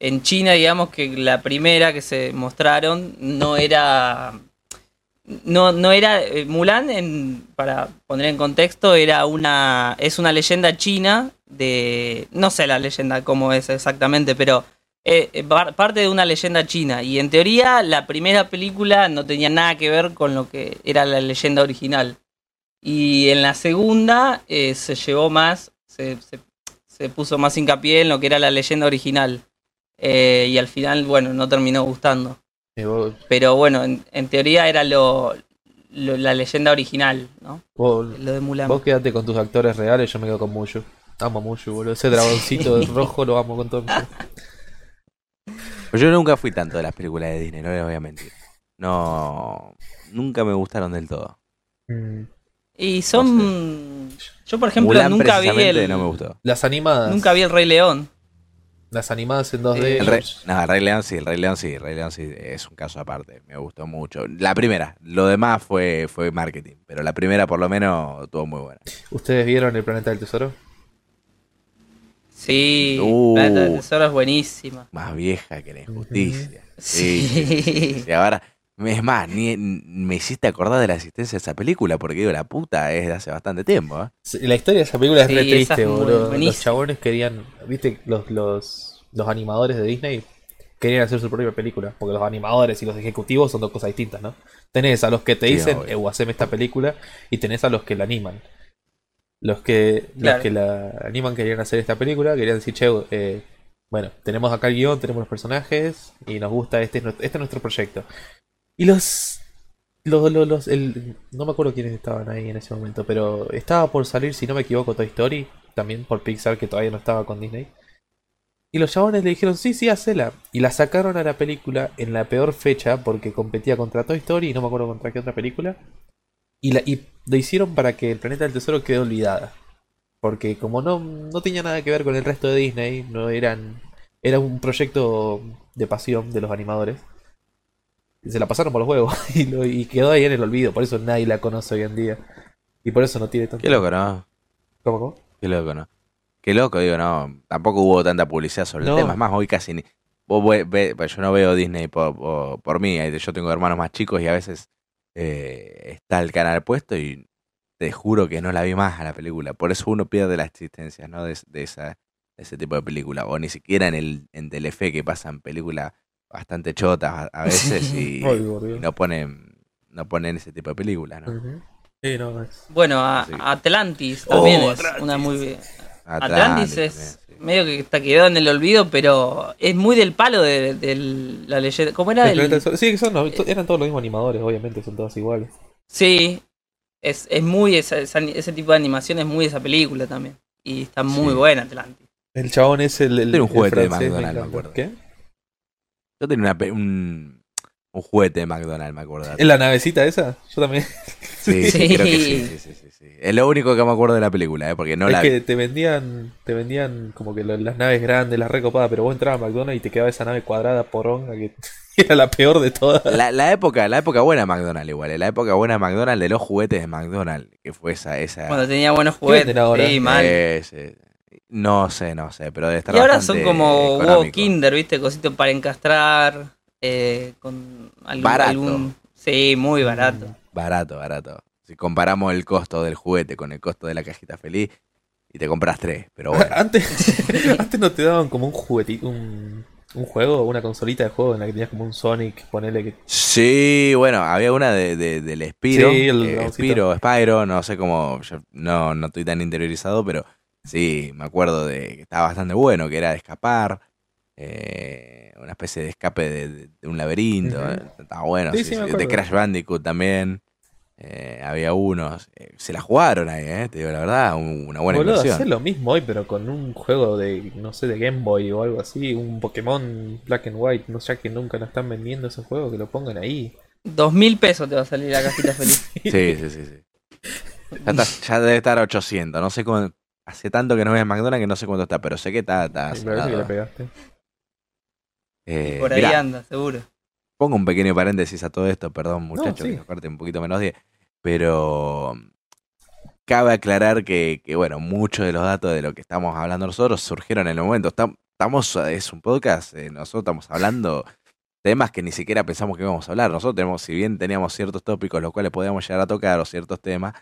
en China, digamos que la primera que se mostraron no era no, no era eh, Mulan en, para poner en contexto era una es una leyenda china de no sé la leyenda cómo es exactamente pero eh, eh, par- parte de una leyenda china y en teoría la primera película no tenía nada que ver con lo que era la leyenda original y en la segunda eh, se llevó más se, se- se puso más hincapié en lo que era la leyenda original Eh, y al final bueno no terminó gustando pero bueno, en, en teoría era lo, lo- la leyenda original, ¿no? vos- Lo de Mulan. vos quedate con tus actores reales, yo me quedo con Mushu. Amo a Mushu, boludo. Ese dragoncito rojo lo amo con todo yo nunca fui tanto de las películas de Disney, no les voy a mentir. No, nunca me gustaron del todo. Y son... Yo, por ejemplo, Mulan nunca vi el... no me gustó. Las animadas. Nunca vi el Rey León. Las animadas en 2D. Eh, El Rey, no, el Rey León sí, el Rey León sí, el Rey León sí es un caso aparte, me gustó mucho. La primera, lo demás fue, fue marketing, pero la primera por lo menos estuvo muy buena. ¿Ustedes vieron el planeta del tesoro? Sí, Uh. Planeta del Tesoro es buenísima. Más vieja que la injusticia. Sí. Sí, sí, sí, sí. Y ahora, es más, ni, me hiciste acordar de la existencia de esa película, porque digo, la puta es de hace bastante tiempo, ¿eh? Sí, La historia de esa película es Sí, re triste, es. Los chabones querían. ¿Viste? Los, los, los animadores de Disney querían hacer su propia película. Porque los animadores y los ejecutivos son dos cosas distintas, ¿no? Tenés a los que te dicen, eh, haceme esta película. Y tenés a los que la animan. Los que, Claro. los que la animan querían hacer esta película. Querían decir, che, eh, bueno, tenemos acá el guion, tenemos los personajes. Y nos gusta, este es, nuestro- este es nuestro proyecto. Y los los, los, los- el, no me acuerdo quiénes estaban ahí en ese momento, pero estaba por salir, si no me equivoco, Toy Story, también por Pixar, que todavía no estaba con Disney. Y los chabones le dijeron, sí, sí, hacela. Y la sacaron a la película en la peor fecha porque competía contra Toy Story y no me acuerdo contra qué otra película. Y, la, y lo hicieron para que el Planeta del Tesoro quede olvidada. Porque como no, no tenía nada que ver con el resto de Disney, no eran era un proyecto de pasión de los animadores. Y se la pasaron por los huevos y, lo- y quedó ahí en el olvido. Por eso nadie la conoce hoy en día. Y por eso no tiene tanto. Qué loco, ¿no? ¿Cómo, cómo? Qué loco, ¿no? Qué loco, digo, no. Tampoco hubo tanta publicidad sobre No. el tema. Es más, hoy casi ni. Vos ve- ve- yo no veo Disney por, por, por mí. eh, Yo tengo hermanos más chicos y a veces eh, está el canal puesto y te juro que no la vi más a la película. Por eso uno pierde la existencia, ¿no? De, de esa, de ese tipo de película. O ni siquiera en el en Telefe que pasan películas bastante chotas a, a veces y, Ay, boludo. y no ponen no ponen ese tipo de películas, ¿no? Ujú. Sí, no, es- Bueno, a-. Atlantis Oh, también es Atlantis. una muy... bien- Atlantis Atlantis es también. Medio que está quedado en el olvido, pero es muy del palo de, de la leyenda. ¿Cómo era? El El- del Sí, que son, eran todos los mismos animadores, obviamente, son todos iguales. Sí, es, es muy esa- esa- ese tipo de animación es muy esa película también. Y está muy Sí. buena Atlantis. El chabón es el. el Tiene un el juguete de McDonald's, me acuerdo. ¿Qué? Yo tenía una un, un juguete de McDonald's, me acuerdo. ¿En la navecita esa? Yo también. Sí, Sí. creo que sí, sí, sí, sí, sí. Es lo único que me acuerdo de la película, ¿eh? porque no es la que te vendían, te vendían como que lo- las naves grandes, las recopadas, pero vos entrabas a McDonald's y te quedaba esa nave cuadrada poronga que era la peor de todas. La, la época, la época buena de McDonald's igual, ¿eh? la época buena de McDonald's de los juguetes de McDonald's, que fue esa, esa Cuando tenía buenos ¿Qué venden juguetes. ahora? Sí, mal. ese- no sé, no sé, pero debe estar y ahora son como económico. Kinder, ¿viste? Cositos para encastrar. eh, con algún, Barato. algún- Sí, muy barato. Barato, barato. Si comparamos el costo del juguete con el costo de la cajita feliz, y te compras tres, pero bueno. Antes, antes no te daban como un juguetito, un, un juego, una consolita de juego en la que tenías como un Sonic, ponele que. Sí, bueno, había una de, de- del Spiro, Sí, el eh. Spiro, Spyro, no sé cómo, yo no, no estoy tan interiorizado, pero sí, me acuerdo de que estaba bastante bueno, que era de escapar, eh, una especie de escape de, un laberinto, eh, estaba bueno, Sí, sí, de. Crash Bandicoot también, eh, había unos, eh, se la jugaron ahí, ¿eh? Te digo la verdad, un- una buena Boludo, inversión. hacer lo mismo hoy, pero con un juego de, no sé, de Game Boy o algo así, un Pokémon Black and White, no sé, que nunca lo están vendiendo ese juego, que lo pongan ahí. Dos mil pesos te va a salir la cajita feliz. Sí, sí, sí, sí. Ya, está- ya debe estar a 800, no sé cómo... Hace tanto que no voy a McDonald's que no sé cuánto está, pero sé que está... está parece que le pegaste. Eh, Por ahí mirá, anda, seguro. pongo un pequeño paréntesis a todo esto, perdón muchachos, sí. que nos corte un poquito menos 10, pero cabe aclarar que, que, bueno, muchos de los datos de lo que estamos hablando nosotros surgieron en el momento. Estam- Estamos, es un podcast, eh, nosotros estamos hablando temas que ni siquiera pensamos que íbamos a hablar. Nosotros tenemos, si bien teníamos ciertos tópicos los cuales podíamos llegar a tocar o ciertos temas,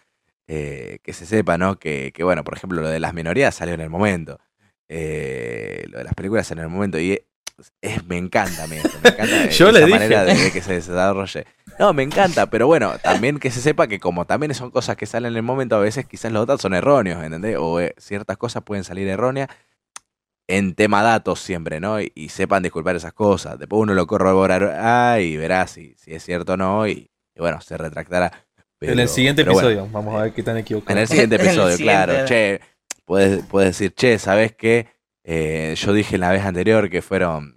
eh, que se sepa, ¿no? Que, que, bueno, por ejemplo, lo de las minorías salió en el momento. Eh, lo de las películas en el momento. Y es, me encanta a mí esto, me encanta Yo esa le dije. manera de, de que se desarrolle. No, me encanta, pero bueno, también que se sepa que como también son cosas que salen en el momento, a veces quizás los datos son erróneos, ¿entendés? O eh, ciertas cosas pueden salir erróneas en tema datos siempre, ¿no? Y, y sepan disculpar esas cosas. Después uno lo corroborará y verá si, si es cierto o no y, y bueno, se retractará. Pero- en el siguiente bueno, episodio, vamos a ver qué tan equivocado. en el siguiente el episodio, siguiente, claro. Che, puedes, puedes decir, che, ¿sabes qué? Eh, yo dije en la vez anterior que fueron,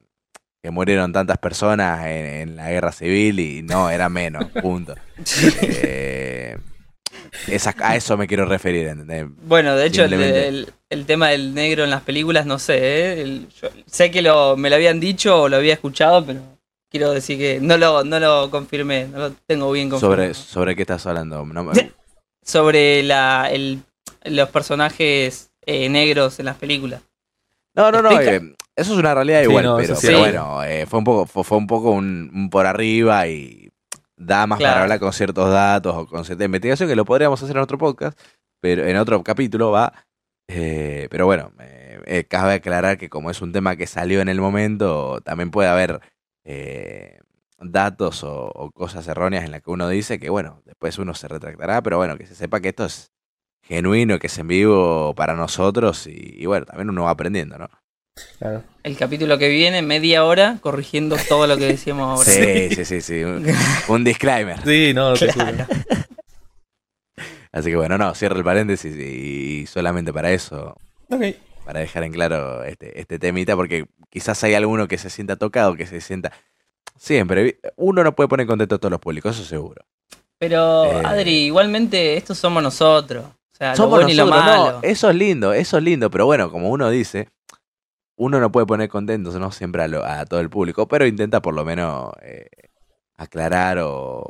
que murieron tantas personas en, en la guerra civil y no, era menos, punto. Eh, a eso me quiero referir, ¿entendés? Bueno, de hecho, el, Simplemente. el- el tema del negro en las películas, no sé, ¿eh? El- yo sé que lo, me lo habían dicho o lo había escuchado, pero quiero decir que no lo, no lo confirmé, no lo tengo bien confirmado. Sobre, ¿Sobre qué estás hablando? No Sobre la, el- los personajes eh, negros en las películas. No, no, no, eh, eso es una realidad Sí, igual, no, pero, sí. pero bueno, eh, fue un poco, fue, fue un poco un, un por arriba y da más Claro. para hablar con ciertos datos o con cierta investigación que lo podríamos hacer en otro podcast, pero en otro capítulo va. eh, pero bueno, eh, eh, cabe aclarar que como es un tema que salió en el momento, también puede haber eh, datos o, o cosas erróneas en las que uno dice que bueno, después uno se retractará, pero bueno, que se sepa que esto es genuino, que es en vivo para nosotros y, y bueno, también uno va aprendiendo, ¿no? Claro. El capítulo que viene, media hora, corrigiendo todo lo que decíamos ahora. Sí, sí, sí, sí. Un, un disclaimer. Sí, no, te Claro. Así que bueno, no, cierro el paréntesis y, y solamente para eso, Ok. para dejar en claro este, este temita, porque quizás hay alguno que se sienta tocado, que se sienta... Siempre, uno no puede poner contento a todos los públicos, eso seguro. Pero, Eh. Adri, igualmente, estos somos nosotros. Sea, Somos lo bueno y lo no, malo. eso es lindo, eso es lindo, pero bueno, como uno dice, uno no puede poner contentos, ¿no? Siempre a, lo- a todo el público, pero intenta por lo menos eh, aclarar o,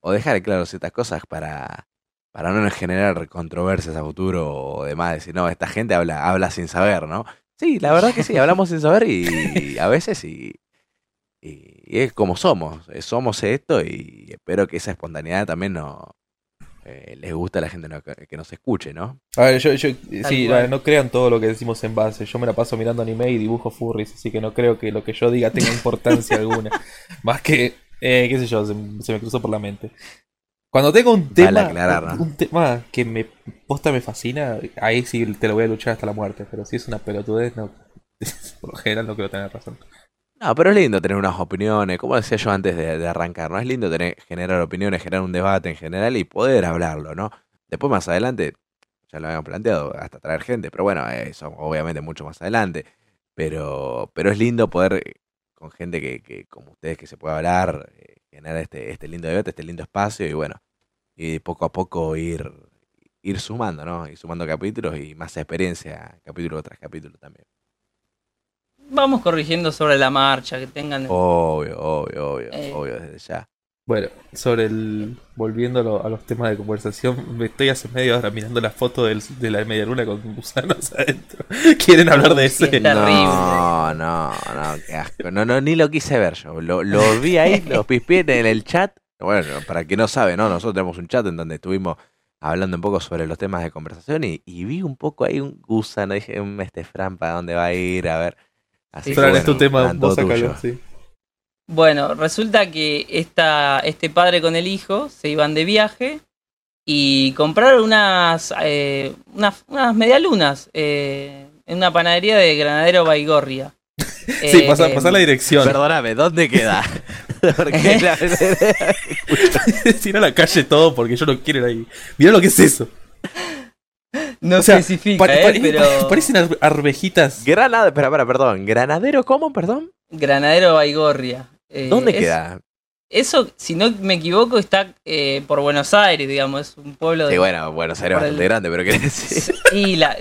o dejar claro ciertas cosas para, para no generar controversias a futuro o demás, decir, no, esta gente habla, habla sin saber, ¿no? Sí, la verdad que sí, hablamos sin saber y, a veces y, y es como somos, eh, somos esto y espero que esa espontaneidad también no, eh, les guste a la gente no- que nos escuche, ¿no? A ver, yo, yo sí, a ver, no crean todo lo que decimos en base. Yo me la paso mirando anime y dibujo furries, así que no creo que lo que yo diga tenga importancia alguna. Más que, eh, qué sé yo, se, se me cruzó por la mente. Cuando tengo un Vale tema, aclarar, ¿no? un tema que me posta me fascina, ahí sí te lo voy a luchar hasta la muerte. Pero si es una pelotudez, no. Por lo general no creo tener razón. No, pero es lindo tener unas opiniones, como decía yo antes de, arrancar, ¿no? Es lindo tener, generar opiniones, generar un debate en general y poder hablarlo, ¿no? Después más adelante, ya lo habían planteado, hasta traer gente, pero bueno, eso obviamente mucho más adelante. Pero, pero es lindo poder, eh, con gente que, que como ustedes, que se pueda hablar, eh, generar este, este lindo debate, este lindo espacio y bueno, y poco a poco ir, ir sumando, ¿no? Ir sumando capítulos y más experiencia, capítulo tras capítulo también. Vamos corrigiendo sobre la marcha, que tengan... Obvio, obvio, obvio, Eh. obvio, desde ya. Bueno, sobre el. Volviendo a, lo- a los temas de conversación, me estoy hace media hora mirando la foto del- de la media luna con gusanos adentro. ¿Quieren hablar de está- Terrible. No, no, no, qué asco. No, no, ni lo quise ver yo. Lo, lo vi ahí, lo pispié en el chat. Bueno, para el que no sabe, ¿no? Nosotros tenemos un chat en donde estuvimos hablando un poco sobre los temas de conversación y, y vi un poco ahí un gusano. Dije, "Mm, este Fran, ¿para dónde va a ir? A ver. Así es tu bueno, tema, vos sacalo, tuyo. sí. Bueno, resulta que esta, este padre con el hijo se iban de viaje y compraron unas, eh, unas, unas medialunas eh, en una panadería de Granadero Baigorria. Sí, Eh, pasá, pasá la dirección. Perdóname, ¿dónde queda? Porque la- Tira a la calle todo porque yo no quiero ir ahí. Mirá lo que es eso. No O sea, especifica, Pare- eh, pero Parecen ar- arvejitas. Granada, espera, espera, perdón. ¿Granadero cómo, perdón? Granadero Baigorria. Eh, ¿Dónde es- queda? Eso, si no me equivoco, está eh, por Buenos Aires, digamos, es un pueblo de... Sí, bueno, Buenos Aires es bastante el- grande, pero ¿qué decir? Y la,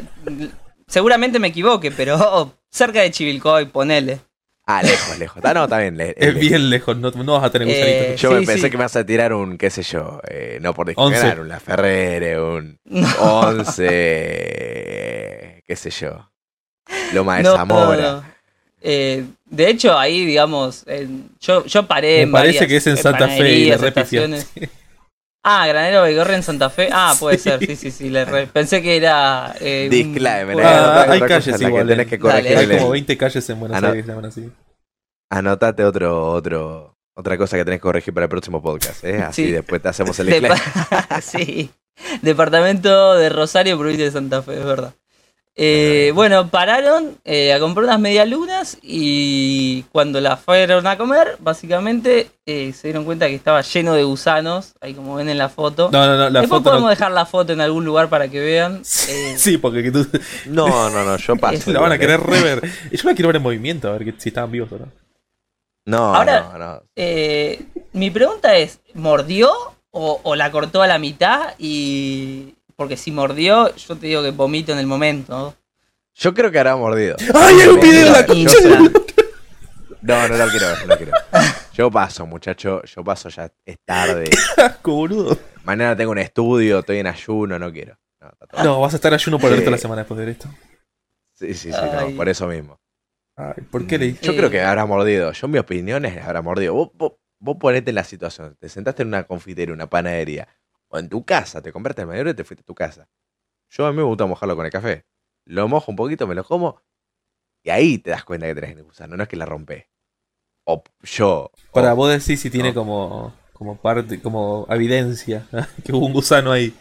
seguramente me equivoque, pero cerca de Chivilcoy, ponele. Ah, lejos, lejos. Ah, no, está bien. le- Es bien lejos, no, no vas a tener gusanito. Eh, Yo me pensé sí. que me vas a tirar un, qué sé yo, eh, no por discriminar, un La Ferrere, un No. 11, qué sé yo. Loma de No, Zamora. no, no. Eh, de hecho, ahí, digamos, yo, yo paré Me en parece varias que es en Santa Fe y repifiaste. estaciones. Ah, Granero Baigorria en Santa Fe. Ah, puede ser, sí, sí, sí. le re- Pensé que era. Eh, un- Disclaimer, pueblo- eh, Ah, hay calles igual, tenés eh. que corregir Dale, Hay como 20 calles en Buenos no. Aires que se llaman así. Anotate otro, otro, otra cosa que tenés que corregir para el próximo podcast, ¿eh? Así Sí. después te hacemos el Depa- disclaimer. sí. Departamento de Rosario, provincia de Santa Fe, es verdad. Eh, bueno, pararon eh, a comprar unas medialunas y cuando las fueron a comer, básicamente eh, se dieron cuenta que estaba lleno de gusanos, ahí como ven en la foto. No, no, no, la Después foto podemos no... dejar la foto en algún lugar para que vean. Eh, Sí, porque que tú No, no, no, yo paso. la van a querer rever. Yo la quiero ver en movimiento, a ver que- si estaban vivos o no. No, Ahora- no, no. eh, mi pregunta es, ¿mordió o, o la cortó a la mitad? Y porque si mordió, yo te digo que vomito en el momento. Yo creo que habrá mordido. ¡Ay, hay un video de la concha No, no lo quiero ver, no lo quiero ver. Yo paso, muchacho, yo paso ya, es tarde. Asco, boludo. Mañana tengo un estudio, estoy en ayuno, no quiero. No, vas a estar ayuno por el resto de la semana después de esto. Sí, sí, sí, no, por eso mismo. Ay, ¿por qué le Yo Eh. creo que habrá mordido. Yo, mi opinión es habrá mordido. Vos, vos, vos ponete en la situación. Te sentaste en una confitería, una panadería. O en tu casa. Te compraste el mayor y te fuiste a tu casa. Yo a mí me gusta mojarlo con el café. Lo mojo un poquito, me lo como. Y ahí te das cuenta que tenés el gusano. No es que la rompés. O yo. Para o- vos decir si tiene No. como, como parte, como evidencia que hubo un gusano ahí.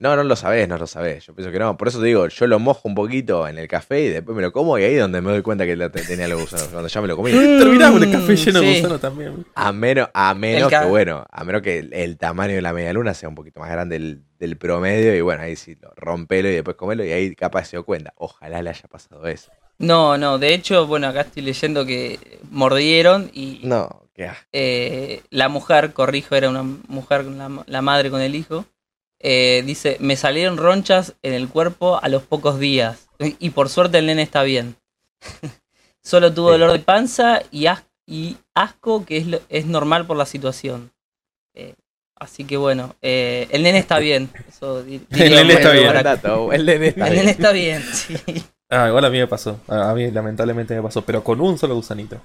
No, no lo sabés, no lo sabés. Yo pienso que no. Por eso te digo, yo lo mojo un poquito en el café y después me lo como. Y ahí es donde me doy cuenta que tenía los gusanos. Cuando ya me lo comí. Terminamos el café lleno de sí. gusano también. A menos, a menos que, bueno, a menos que el, el tamaño de la media luna sea un poquito más grande del, del promedio. Y bueno, ahí sí, lo, rompelo y después comelo. Y ahí capaz se dio cuenta. Ojalá le haya pasado eso. No, no, de hecho, bueno, acá estoy leyendo que mordieron y No, qué eh, la mujer, corrijo, era una mujer, la, la madre con el hijo, eh, dice, me salieron ronchas en el cuerpo a los pocos días y por suerte el nene está bien. Solo tuvo dolor de panza y, as- y asco que es, lo- es normal por la situación. Eh, así que bueno, eh, el nene está bien. Eso El nene está bien. dato, el nene está El bien. nene está bien, sí. Ah, igual a mí me pasó. A mí lamentablemente me pasó, pero con un solo gusanito.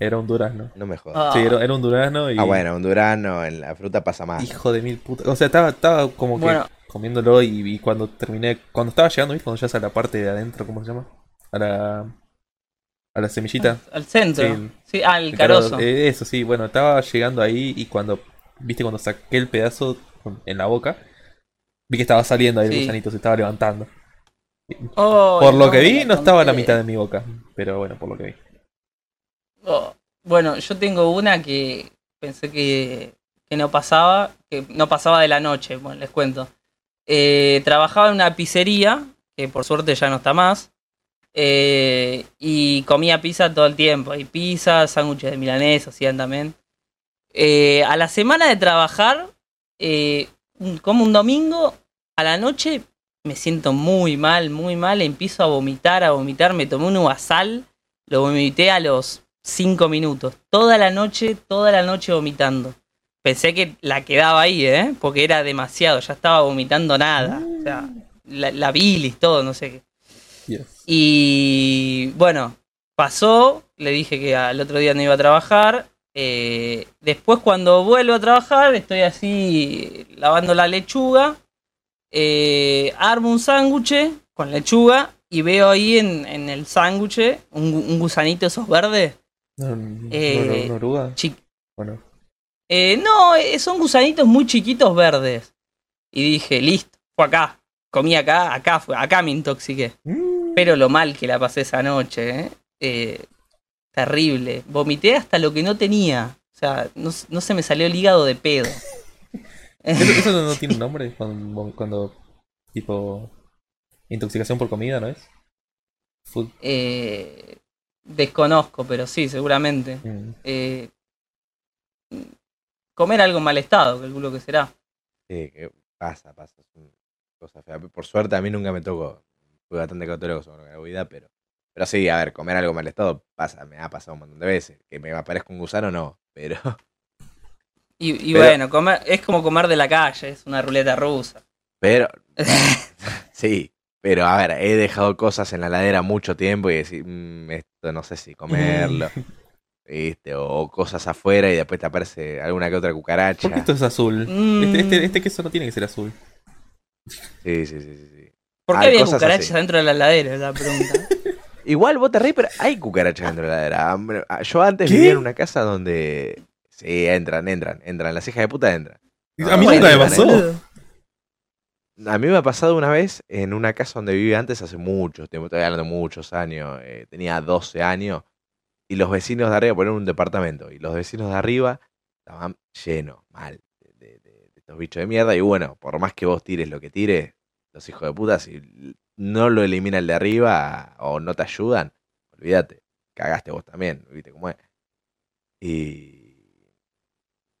Era un durazno. No me jodas. Ah. Sí, era, era un durazno y... Ah, bueno, un durano en la fruta pasa más. Hijo de mil putas. O sea, estaba, estaba como que Bueno. comiéndolo y, y cuando terminé, cuando estaba llegando, ¿viste? Cuando ya a la parte de adentro, ¿cómo se llama? A la, a la semillita. Al centro. Sí. Sí, ah, el El carozo. caro- eh, eso sí, bueno, estaba llegando ahí y cuando, viste, cuando saqué el pedazo en la boca, vi que estaba saliendo ahí el Sí. gusanito, se estaba levantando. Oh, por lo no, que vi, no estaba a la mitad de mi boca, pero bueno, por lo que vi. Oh, Bueno, yo tengo una que pensé que, que no pasaba, que no pasaba de la noche, bueno, les cuento. Eh, trabajaba en una pizzería, que por suerte ya no está más, eh, y comía pizza todo el tiempo. Y pizza, sándwiches de milanesa, hacían también. Eh, a la semana de trabajar, eh, como un domingo, a la noche me siento muy mal, muy mal, empiezo a vomitar, a vomitar, me tomé un uvasal, lo vomité a los 5 minutos, toda la noche, toda la noche vomitando. Pensé que la quedaba ahí, ¿eh? Porque era demasiado, ya estaba vomitando nada. O sea, la, la bilis, todo, no sé qué. Yes. Y bueno, pasó, le dije que al otro día no iba a trabajar. eh, después cuando vuelvo a trabajar, estoy así lavando la lechuga. eh, armo un sándwich con lechuga y veo ahí en, en el sándwich un, un gusanito esos verdes. No, no, Eh, no, no, oruga? chi- Bueno, eh, no, eh, son gusanitos muy chiquitos verdes. Y dije, listo, fue acá. Comí acá, acá fue, acá me intoxiqué. Mm. Pero lo mal que la pasé esa noche, ¿eh? Eh, terrible. Vomité hasta lo que no tenía. O sea, no, no se me salió el hígado de pedo. ¿Eso, eso no tiene un nombre cuando, cuando tipo intoxicación por comida, ¿no es? Food. Eh, desconozco, pero sí, seguramente. mm. Eh, comer algo en mal estado, calculo que será. Sí, que pasa, pasa. Es una cosa fea. Por suerte a mí nunca me tocó. Fui bastante católico sobre la vida, pero. Pero sí, a ver, comer algo en mal estado pasa, me ha pasado un montón de veces. Que me aparezca un gusano, no. Pero. Y, y Pero- bueno, comer, es como comer de la calle, es una ruleta rusa. Pero. sí. Pero a ver, he dejado cosas en la ladera mucho tiempo y decir, "Mm, no sé si comerlo. ¿Viste? O cosas afuera y después te aparece alguna que otra cucaracha. ¿Por qué esto es azul? Mm. Este, este, este queso no tiene que ser azul. Sí, sí, sí, sí, sí. ¿Por qué Hay había cucarachas así. dentro de la heladera? La pregunta. Igual vos te reís, pero hay cucarachas dentro de la heladera. Hombre, ah, Yo antes ¿Qué? vivía en una casa donde. Sí, entran, entran, entran. Las hijas de puta entran. A mí Ah, nunca me pasó. A mí me ha pasado una vez en una casa donde vivía antes hace muchos tiempo, estoy hablando muchos años, eh, tenía 12 años, y los vecinos de arriba ponían un departamento, y los vecinos de arriba estaban llenos, mal, de, de- de- de estos bichos de mierda, y bueno, por más que vos tires lo que tires, los hijos de puta, si no lo elimina el de arriba o no te ayudan, olvídate, cagaste vos también, viste cómo es. Y,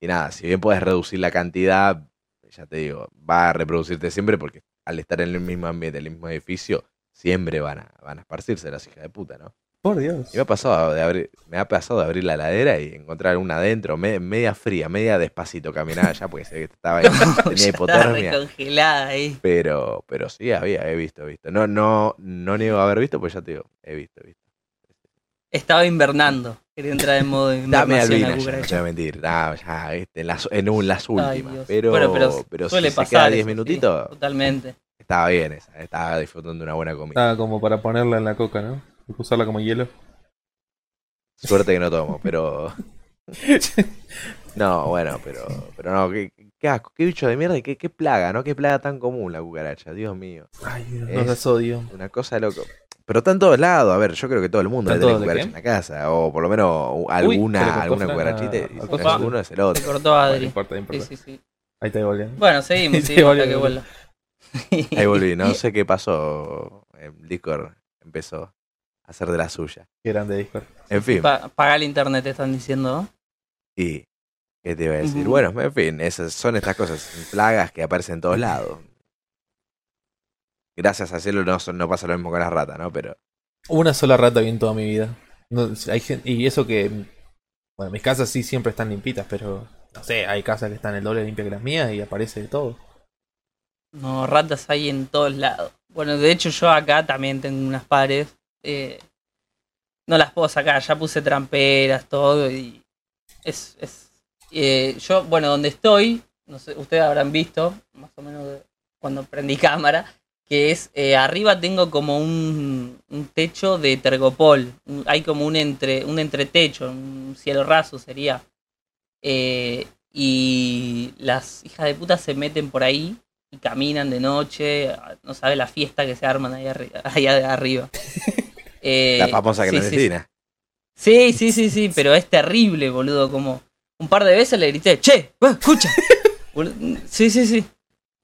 y nada, si bien puedes reducir la cantidad, ya te digo, va a reproducirte siempre porque al estar en el mismo ambiente, en el mismo edificio, siempre van a, van a esparcirse las hijas de puta, ¿no? Por Dios. Y me ha pasado de abrir, me ha pasado de abrir la ladera y encontrar una adentro, me- media fría, media despacito caminaba ya porque se que estaba ahí, tenía hipotermia. recongelada ahí. Pero, pero sí había, he visto, he visto. No, no, no niego haber visto, pues ya te digo, he visto, he visto. Estaba invernando. Quería entrar en modo invernación la ya, no te cucaracha. voy a mentir. No, ya, viste, en las, en un- las últimas. Pero, Bueno, pero pero, Suele si se pasar. queda 10 eso, sí, minutitos, totalmente. estaba bien esa. Estaba disfrutando de una buena comida. Estaba como para ponerla en la coca, ¿no? Y usarla como hielo. Suerte que no tomo, pero. No, bueno, pero, pero no, qué, qué asco, qué bicho de mierda y qué, qué plaga, ¿no? Qué plaga tan común la cucaracha, Dios mío. Ay, Dios, Es- no das odio. Una cosa de loco. Pero está en todos lados, a ver, yo creo que todo el mundo ¿Está debe en tener todo de cucaracha en la casa, o por lo menos alguna, se cortó alguna cucarachita, y si no es uno es el Se otro. cortó Bueno, no Adri. importa, no Sí, importa. sí, sí. Ahí está volviendo. Bueno, seguimos, Sí, hasta que volvió. vuelva. Ahí volví, no sé qué pasó, el Discord empezó a hacer de la suya. Qué grande Discord. En fin, Pa- paga el internet, te están diciendo. y ¿qué te iba a decir? Bueno, en fin, esas son estas cosas, plagas que aparecen en todos lados. Gracias a cielo no, no pasa lo mismo con las ratas, ¿no? Pero Una sola rata vi en toda mi vida. No, hay gen- y eso que. Bueno, mis casas sí siempre están limpitas, pero. No sé, hay casas que están el doble limpia que las mías y aparece de todo. No, ratas hay en todos lados. Bueno, de hecho yo acá también tengo unas pares. eh, no las puedo sacar, ya puse tramperas, todo y es... es eh, yo, bueno, donde estoy, no sé, ustedes habrán visto, más o menos de- cuando prendí cámara, que es, eh, arriba tengo como un, un techo de tergopol, un- hay como un, entre, un entretecho, un cielo raso sería. Eh, y las hijas de puta se meten por ahí y caminan de noche, no sabe la fiesta que se arman ahí arri- allá de arriba. Eh, la famosa sí, sí, clandestina. Sí, sí, sí, sí, pero es terrible, boludo, como un par de veces le grité, che, escucha. Sí, sí, sí.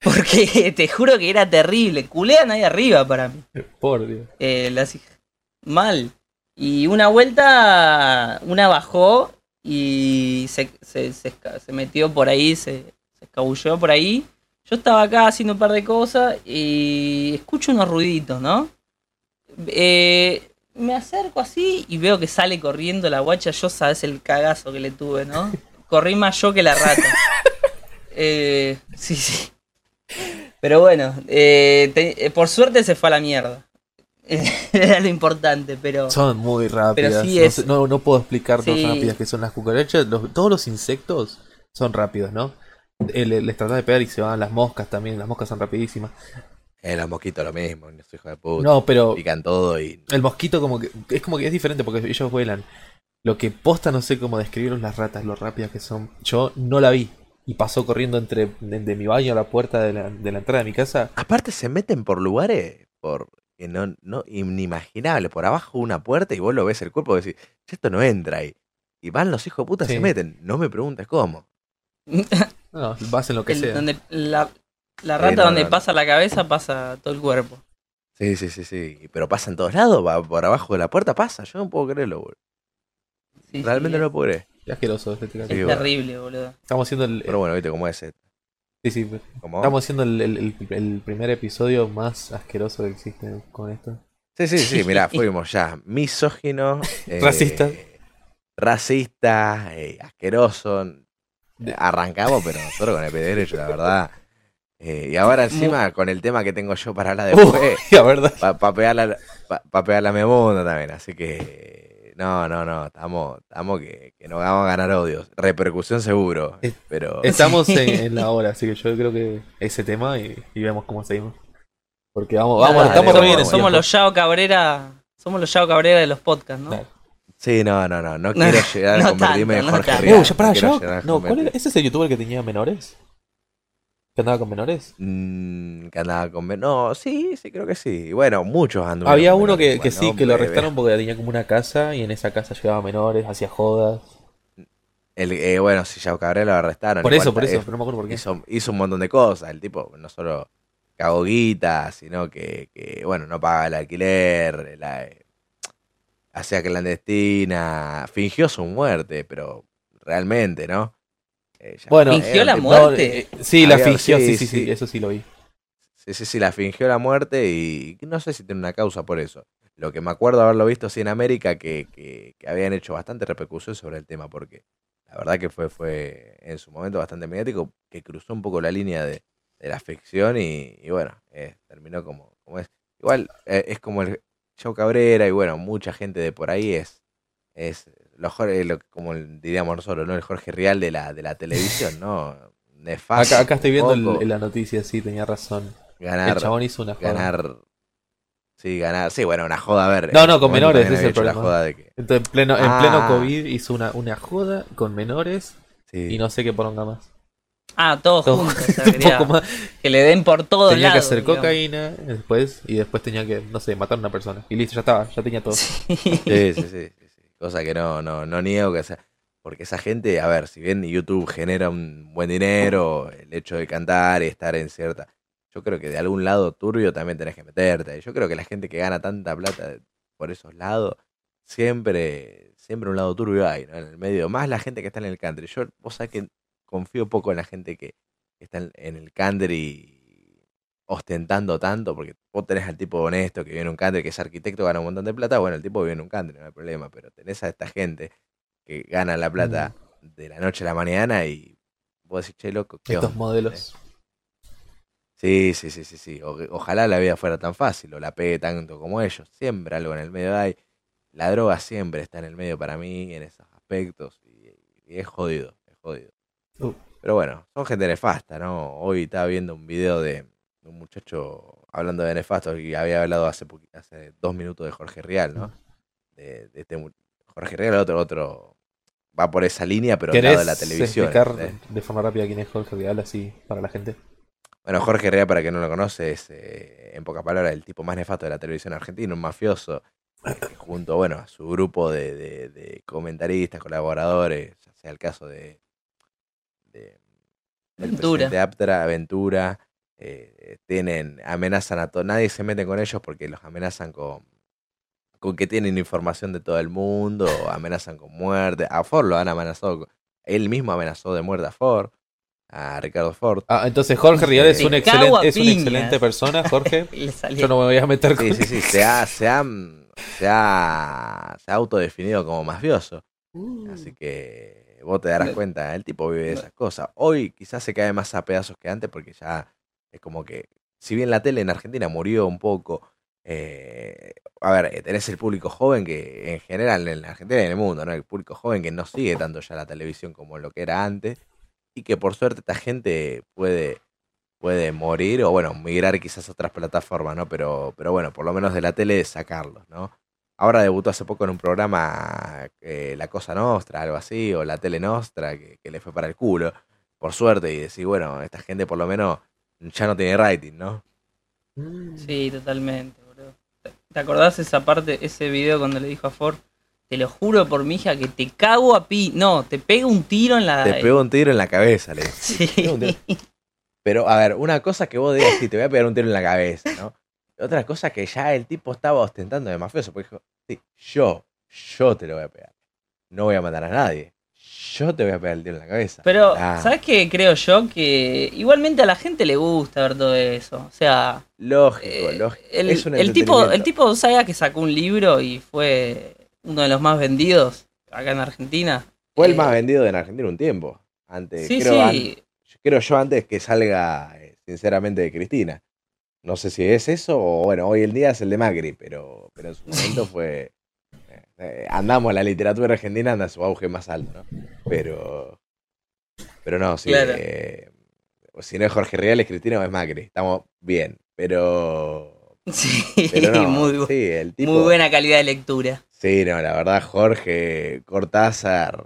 Porque te juro que era terrible, culean ahí arriba para mí. Por Dios. Eh, las. Mal. Y una vuelta, una bajó y se, se, se esca- se metió por ahí, se, se escabulló por ahí. Yo estaba acá haciendo un par de cosas y escucho unos ruiditos, ¿no? Eh, me acerco así y veo que sale corriendo la guacha. Yo sabes el cagazo que le tuve, ¿no? Corrí más yo que la rata. Eh, sí, sí. Pero bueno, eh, te- eh, por suerte se fue a la mierda. Era lo importante, pero... Son muy rápidas. sí no, es- no, no puedo explicar Sí. lo rápidas que son las cucarachas. Los- todos los insectos son rápidos, ¿no? Eh, le- les tratás de pegar y se van las moscas también. Las moscas son rapidísimas. Eh, los mosquitos lo mismo, los hijos de puta. No, pero Pican todo y. el mosquito como que es como que es diferente porque ellos vuelan. Lo que posta no sé cómo describirlos las ratas, lo rápidas que son. Yo no la vi y pasó corriendo entre de, de mi baño a la puerta de la, de la entrada de mi casa. Aparte se meten por lugares por que no, no inimaginables, por abajo una puerta y vos lo ves el cuerpo y decís, "Che, esto no entra ahí. y van los hijos de puta, Sí. se meten. No me preguntes cómo. No, vas en lo que El- sea. donde la, la rata no, donde no, no. pasa la cabeza pasa todo el cuerpo. Sí, sí, sí, sí. Pero pasa en todos lados, va por abajo de la puerta pasa. Yo no puedo creerlo, boludo. Sí, Realmente sí, no lo puedo creer. Qué asqueroso este es, Sí, bueno. terrible, boludo. Estamos haciendo el. Pero bueno, viste cómo es. eh. sí, sí, ¿Cómo? Estamos haciendo el, el- el- el primer episodio más asqueroso que existe con esto. Sí, sí, sí, mirá, fuimos ya. Misógino. eh, Racista. Racista, eh, asqueroso. De- Arrancamos, pero nosotros con el pie derecho, la verdad. Eh, y ahora encima con el tema que tengo yo para hablar después, Uy, la verdad. para pa pegarla, pa, también. Así que, no, no, no, estamos, estamos que, que nos vamos a ganar odios. Repercusión seguro, Es- pero... Estamos en, en la hora, así que yo creo que ese tema y, y vemos cómo seguimos. Porque vamos, vamos, Dale, estamos vamos, re bien en somos, somos los Yao Cabrera, somos los Yao Cabrera de los podcasts, ¿no? Claro. Sí, no, no, no, no No, quiero llegar a no convertirme tanto, en no Jorge. Rial. No, ¿cuál era? ¿Ese es el youtuber que tenía menores? ¿Que andaba con menores? Mm, que andaba con... men- No, sí, sí, creo que sí. Bueno, muchos anduvieron Había uno que, menores que sí, que lo arrestaron porque tenía como una casa y en esa casa llevaba menores, hacía jodas. El, eh, bueno, si Yao Cabrera lo arrestaron. Por eso, por eso, es- pero no me acuerdo por qué. hizo, hizo un montón de cosas. El tipo no solo cagó guita, sino que, que, bueno, no pagaba el alquiler, la, eh, hacía clandestina, fingió su muerte, pero realmente, ¿no? Eh, Bueno, ¿Fingió eh, la muerte? eh, sí, la fingió, sí, sí, sí, sí, sí. eso sí lo vi. Sí, sí, sí, la fingió la muerte y no sé si tiene una causa por eso. Lo que me acuerdo haberlo visto sí en América, que, que, que habían hecho bastante repercusión sobre el tema, porque la verdad que fue, fue en su momento bastante mediático, que cruzó un poco la línea de, de la ficción y, y bueno, eh, terminó como, como es. Igual eh, es como el Joe Cabrera y bueno, mucha gente de por ahí es, es lo, Jorge- lo- como el- diríamos nosotros, ¿no? El Jorge Real de la, de la televisión, ¿no? Nefasto. Acá, acá estoy viendo el- en la noticia, sí, tenía razón. ganar, El chabón hizo una joda. ganar. Sí, ganar. Sí, bueno, una joda, a ver. No, no, con menores, ese es el problema. joda de que. Entonces, en pleno, en Ah. pleno COVID hizo una, una joda con menores Sí. y no sé qué poronga más. Ah, todos Todo- juntos. poco más. Que le den por todos Tenía que lados. hacer digamos. cocaína después y después tenía que, no sé, matar a una persona. Y listo, ya estaba, ya tenía todo. Sí, sí, sí. Cosa que no, no, no niego que sea. Porque esa gente, a ver, si bien YouTube genera un buen dinero, el hecho de cantar y estar en cierta. Yo creo que de algún lado turbio también tenés que meterte. Yo creo que la gente que gana tanta plata por esos lados, siempre, siempre un lado turbio hay, ¿no? En el medio. Más la gente que está en el country. Yo, vos sabés que confío poco en la gente que está en, en el country ostentando tanto, porque vos tenés al tipo honesto que vive en un country, que es arquitecto, gana un montón de plata, bueno, el tipo vive en un country, no hay problema, pero tenés a esta gente que gana la plata de la noche a la mañana y vos decís, che, loco, ¿qué Estos onda?". modelos. Sí, sí, sí, sí, sí. O- ojalá la vida fuera tan fácil o la pegue tanto como ellos. Siempre algo en el medio hay. La droga siempre está en el medio para mí en esos aspectos y, y es jodido, es jodido. Uh. Pero bueno, son gente nefasta, ¿no? Hoy estaba viendo un video de un muchacho hablando de nefasto y había hablado hace, hace dos minutos de Jorge Rial, ¿no? De, de este Jorge Rial, otro, otro va por esa línea, pero al lado ¿Querés de la televisión. explicar de forma rápida quién es Jorge Real así para la gente? Bueno, Jorge Herrera, para quien no lo conoce, es, eh, en pocas palabras, el tipo más nefasto de la televisión argentina, un mafioso, eh, junto, bueno, a su grupo de, de- de comentaristas, colaboradores, ya sea el caso de, de Ventura. presidente Aptra, Ventura, eh, tienen, amenazan a todo, nadie se mete con ellos porque los amenazan con, con que tienen información de todo el mundo, amenazan con muerte, a Ford lo han amenazado, con- él mismo amenazó de muerte a Ford, a Ricardo Ford. Ah, entonces Jorge Rial es, un excelente, es una excelente persona, Jorge. Yo no me voy a meter con Sí, sí, sí, se ha, se ha, se ha, se ha autodefinido como mafioso. Así que vos te darás cuenta, el tipo vive de esas cosas. Hoy quizás se cae más a pedazos que antes porque ya es como que, si bien la tele en Argentina murió un poco, eh, a ver, tenés el público joven que en general en la Argentina y en el mundo, ¿no? El público joven que no sigue tanto ya la televisión como lo que era antes y que por suerte esta gente puede puede morir o bueno, migrar quizás a otras plataformas, ¿no? Pero pero bueno, por lo menos de la tele sacarlos, ¿no? Ahora debutó hace poco en un programa eh, La Cosa Nostra, algo así, o La Tele Nostra, que le fue para el culo, por suerte, y decir, bueno, esta gente por lo menos ya no tiene rating, ¿no? Sí, totalmente, boludo. ¿Te- ¿Te acordás esa parte, ese video cuando le dijo a Ford, te lo juro por mi hija que te cago a pi. No, te pega un tiro en la. Te pego un tiro en la cabeza, le. Sí. Pego. Pero, a ver, una cosa que vos digas, sí, te voy a pegar un tiro en la cabeza, ¿no? Otra cosa que ya el tipo estaba ostentando de mafioso, porque dijo, sí, yo, yo te lo voy a pegar. No voy a matar a nadie. Yo te voy a pegar el tiro en la cabeza. Pero, ¿sabes qué creo yo? Que igualmente a la gente le gusta ver todo eso. O sea, Lógico, eh, lógico. el, es un el tipo, el tipo que sacó un libro y fue uno de los más vendidos acá en Argentina. Fue el Eh, más vendido en Argentina un tiempo. Antes, Sí, creo, sí. an- creo yo antes que salga, eh, sinceramente, de Cristina. No sé si es eso o, bueno, hoy en día es el de Macri, pero, pero en su momento fue... eh, andamos, la literatura argentina anda a su auge más alto, ¿no? Pero... Pero no, sí. Claro. eh, si no es Jorge Real, es Cristina o es Macri. Estamos bien, pero... Sí, Pero no, muy, bu- sí, el tipo... muy buena calidad de lectura. Sí, no, la verdad, Jorge Cortázar,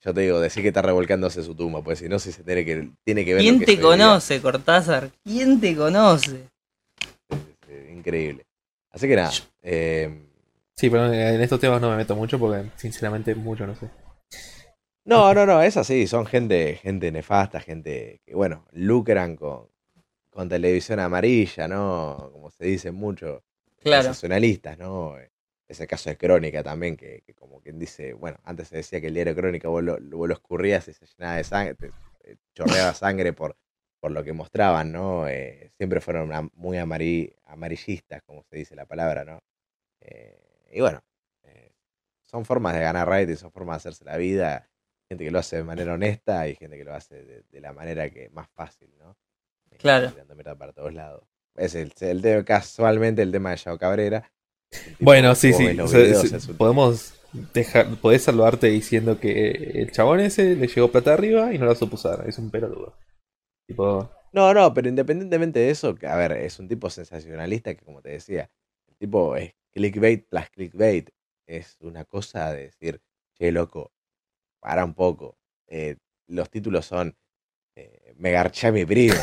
yo te digo, decir que está revolcándose su tumba, pues si no, si se tiene que, tiene que ver. lo ¿Quién que te conoce, Cortázar? ¿Quién te conoce? Increíble. Así que nada, eh, Sí, pero en estos temas no me meto mucho porque sinceramente mucho no sé. no, no, no, es así, son gente, gente nefasta, gente que, bueno, lucran con, con televisión amarilla, ¿no? Como se dice mucho, Claro. sensacionalistas, ¿no? Es el caso de Crónica también, que, que como quien dice, bueno, antes se decía que el diario Crónica vos lo, vos lo escurrías y se llenaba de sangre, te- te chorreaba sangre por, por lo que mostraban, ¿no? Eh, siempre fueron muy amari- amarillistas, como se dice la palabra, ¿no? Eh, y bueno, eh, son formas de ganar rating, son formas de hacerse la vida, gente que lo hace de manera honesta y gente que lo hace de, de la manera que más fácil, ¿no? Eh, Claro. mierda para todos lados. Es el, el tema- casualmente el tema de Yao Cabrera. Bueno, sí, sí. o sea, videos, es podemos dejar, podés salvarte diciendo que el chabón ese le llegó plata arriba y no la supo usar. Es un pelotudo. Tipo, No, no, pero independientemente de eso, que, a ver, es un tipo sensacionalista que, como te decía, el tipo es clickbait plus clickbait. Es una cosa de decir, che, loco, para un poco. Eh, los títulos son eh, Me garché a mi prima.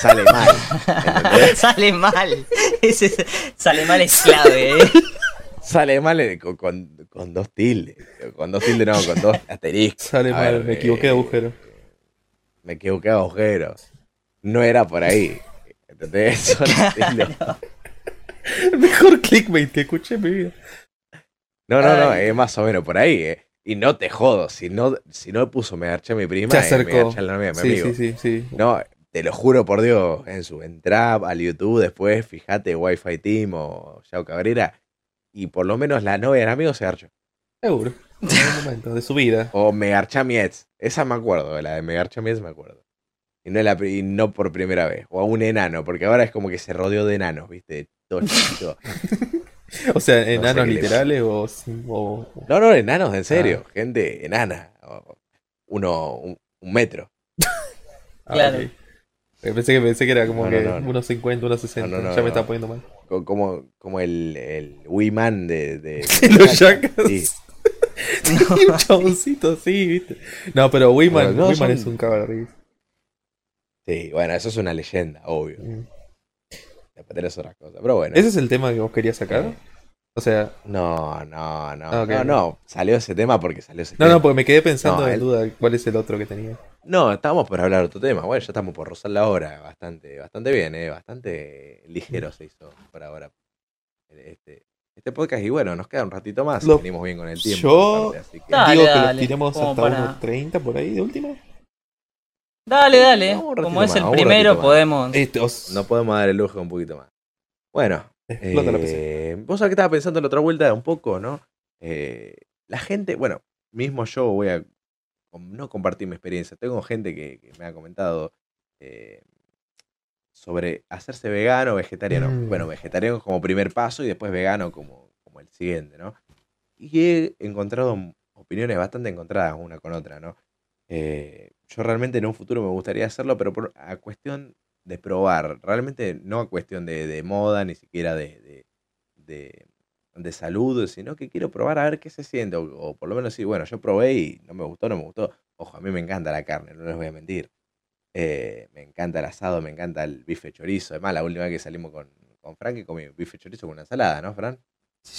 Sale mal. sale mal. Ese sale mal es clave, ¿eh? Sale mal eh, con, con- con dos tildes. Con dos tildes, no, con dos asteriscos. sale A mal, ver, me equivoqué de eh, agujero. Me equivoqué de agujero. No era por ahí. ¿Entendés? Son estilos. El mejor clickbait que escuché en mi vida. No, no, no, es más o menos por ahí, eh. Y no te jodo, si no, si no puso me a mi prima, Se eh, me acercó. la novia mi Sí, amigo. sí, sí, sí. No, te lo juro por Dios, en su entrada al YouTube después, fíjate Wi-Fi Team o Yao Cabrera, y por lo menos la novia del amigo se garchó. Seguro. En algún momento de su vida. O me garché a mi ex, esa me acuerdo, la de me garché a mi ex me acuerdo. Y no, la, y no por primera vez, o a un enano, porque ahora es como que se rodeó de enanos, ¿viste? Todo chiquito. O sea, enanos literales o, o- No, no, enanos, en serio. Ah. Gente enana. Uno, un, un metro. ah, Claro. ok. Eh, Pensé que pensé que era como No, que no, no. unos 50, unos 60. No, no, no, ya me está poniendo mal. Co- Como, como el, el Wiman de, de, Los Jackass. Sí. Un chaboncito así, ¿viste? No, pero Wiman, Wiman son- es un cabrón. Sí, bueno, eso es una leyenda, obvio. Después tenés otras cosas. Pero bueno. ¿Ese es el tema que vos querías sacar? Eh, O sea, No, no, no. Ah, no, no. Salió ese tema porque salió ese no, tema. no, porque me quedé pensando No, en el- duda cuál es el otro que tenía. No, estábamos por hablar de otro tema. Bueno, ya estamos por rozar la hora. Bastante, bastante bien, ¿eh? Bastante ligero se hizo por ahora. Este, este podcast. Y bueno, nos queda un ratito más. Lo- Venimos bien con el tiempo. Yo- aparte, así que- Dale, Digo que lo dale, tiremos hasta para- unos 30 por ahí de última. Dale, dale. Como es más, el primero, podemos. Este, os- No podemos dar el lujo un poquito más. Bueno, explota la PC. eh, vos sabés que estaba pensando en la otra vuelta un poco, ¿no? Eh, la gente, bueno, mismo yo voy a no compartir mi experiencia. Tengo gente que, que me ha comentado eh, sobre hacerse vegano o vegetariano. Mm. Bueno, vegetariano como primer paso y después vegano como, como el siguiente, ¿no? Y he encontrado opiniones bastante encontradas una con otra, ¿no? Eh, yo realmente en un futuro me gustaría hacerlo, pero por, a cuestión de probar, realmente no a cuestión de, de moda, ni siquiera de, de, de- salud, sino que quiero probar a ver qué se siente, o, por lo menos sí, bueno, yo probé y no me gustó, no me gustó. Ojo, a mí me encanta la carne, no les voy a mentir. Eh, me encanta el asado, me encanta el bife chorizo. Además, la última vez que salimos con, con Frank comí bife chorizo con una ensalada, ¿no, Fran?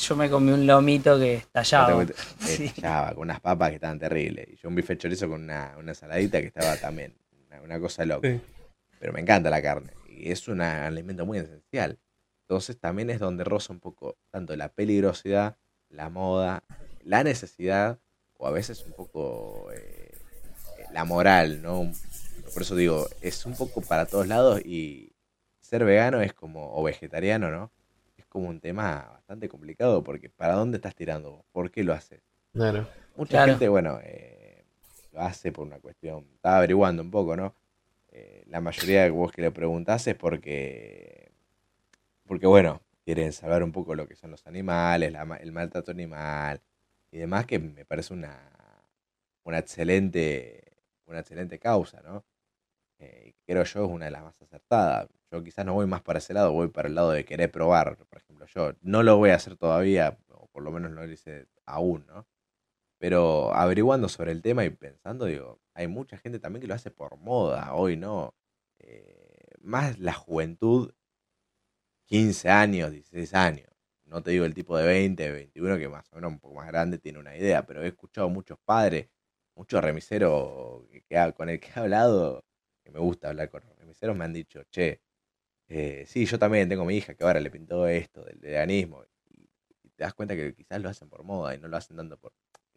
Yo me comí un lomito que estallaba. Sí. Estallaba con unas papas que estaban terribles. Y yo un bife chorizo con una, una saladita que estaba también. Una, una cosa loca. Sí. Pero me encanta la carne. Y es un alimento muy esencial. Entonces también es donde roza un poco tanto la peligrosidad, la moda, la necesidad, o a veces un poco eh, la moral, ¿no? Por eso digo, es un poco para todos lados y ser vegano es como, o vegetariano, ¿no? Como un tema bastante complicado porque ¿para dónde estás tirando? vos? ¿Por qué lo haces? Claro. Mucha Claro. gente, bueno, eh, lo hace por una cuestión, estaba averiguando un poco, ¿no? Eh, la mayoría de vos que le preguntás es porque, porque bueno, quieren saber un poco lo que son los animales, la el maltrato animal y demás, que me parece una, una excelente, una excelente causa, ¿no? Eh, creo yo es una de las más acertadas. Yo quizás no voy más para ese lado, voy para el lado de querer probar, por ejemplo, yo no lo voy a hacer todavía, o por lo menos no lo hice aún, ¿no? Pero averiguando sobre el tema y pensando, digo, hay mucha gente también que lo hace por moda, hoy no. Eh, más la juventud, 15 años, 16 años. No te digo el tipo de 20, 21, que más o menos un poco más grande tiene una idea, pero he escuchado muchos padres, muchos remiseros con el que he hablado, que me gusta hablar con remiseros, me han dicho, che, eh, sí, yo también tengo mi hija que ahora le pintó esto del veganismo. Y, te das cuenta que quizás lo hacen por moda y no lo hacen tanto por...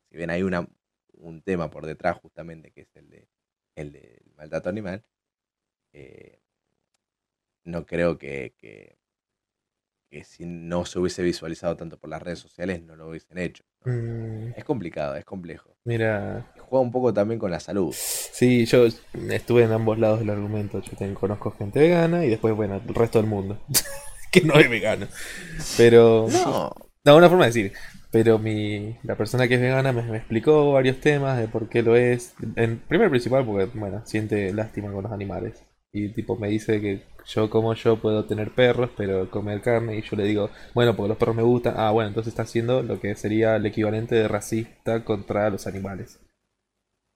Si bien hay una, un tema por detrás justamente que es el de el del maltrato animal, eh, no creo que, que si no se hubiese visualizado tanto por las redes sociales no lo hubiesen hecho. ¿no? Mm, Es complicado, es complejo. mira, juega un poco también con la salud. sí, yo estuve en ambos lados del argumento. Yo conozco gente vegana y después, bueno, el resto del mundo. que no es vegano. Pero. No, No, una forma de decir. Pero mi, la persona que es vegana me, me explicó varios temas de por qué lo es. En primer principal, porque, bueno, siente lástima con los animales. Y tipo me dice que yo como yo puedo tener perros, pero comer carne. Y yo le digo, bueno, porque los perros me gustan. Ah, bueno, entonces está haciendo lo que sería el equivalente de racista contra los animales.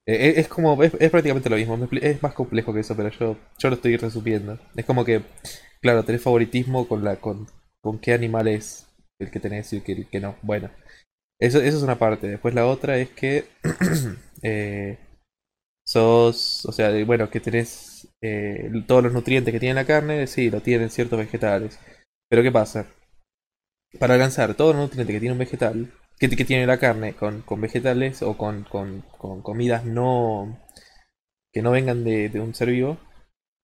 Eh, Es, es como, es, es prácticamente lo mismo. Es más complejo que eso, pero yo, yo lo estoy resumiendo. Es como que, claro, tenés favoritismo con la, con, con qué animal es el que tenés y el que, el que no. Bueno, eso, eso es una parte. Después la otra es que eh, sos, o sea, bueno, que tenés eh, todos los nutrientes que tiene la carne, sí, lo tienen ciertos vegetales. Pero ¿qué pasa? Para alcanzar todos los nutrientes que tiene un vegetal, que, tiene la carne con, con vegetales o con, con, comidas no que no vengan de, un ser vivo,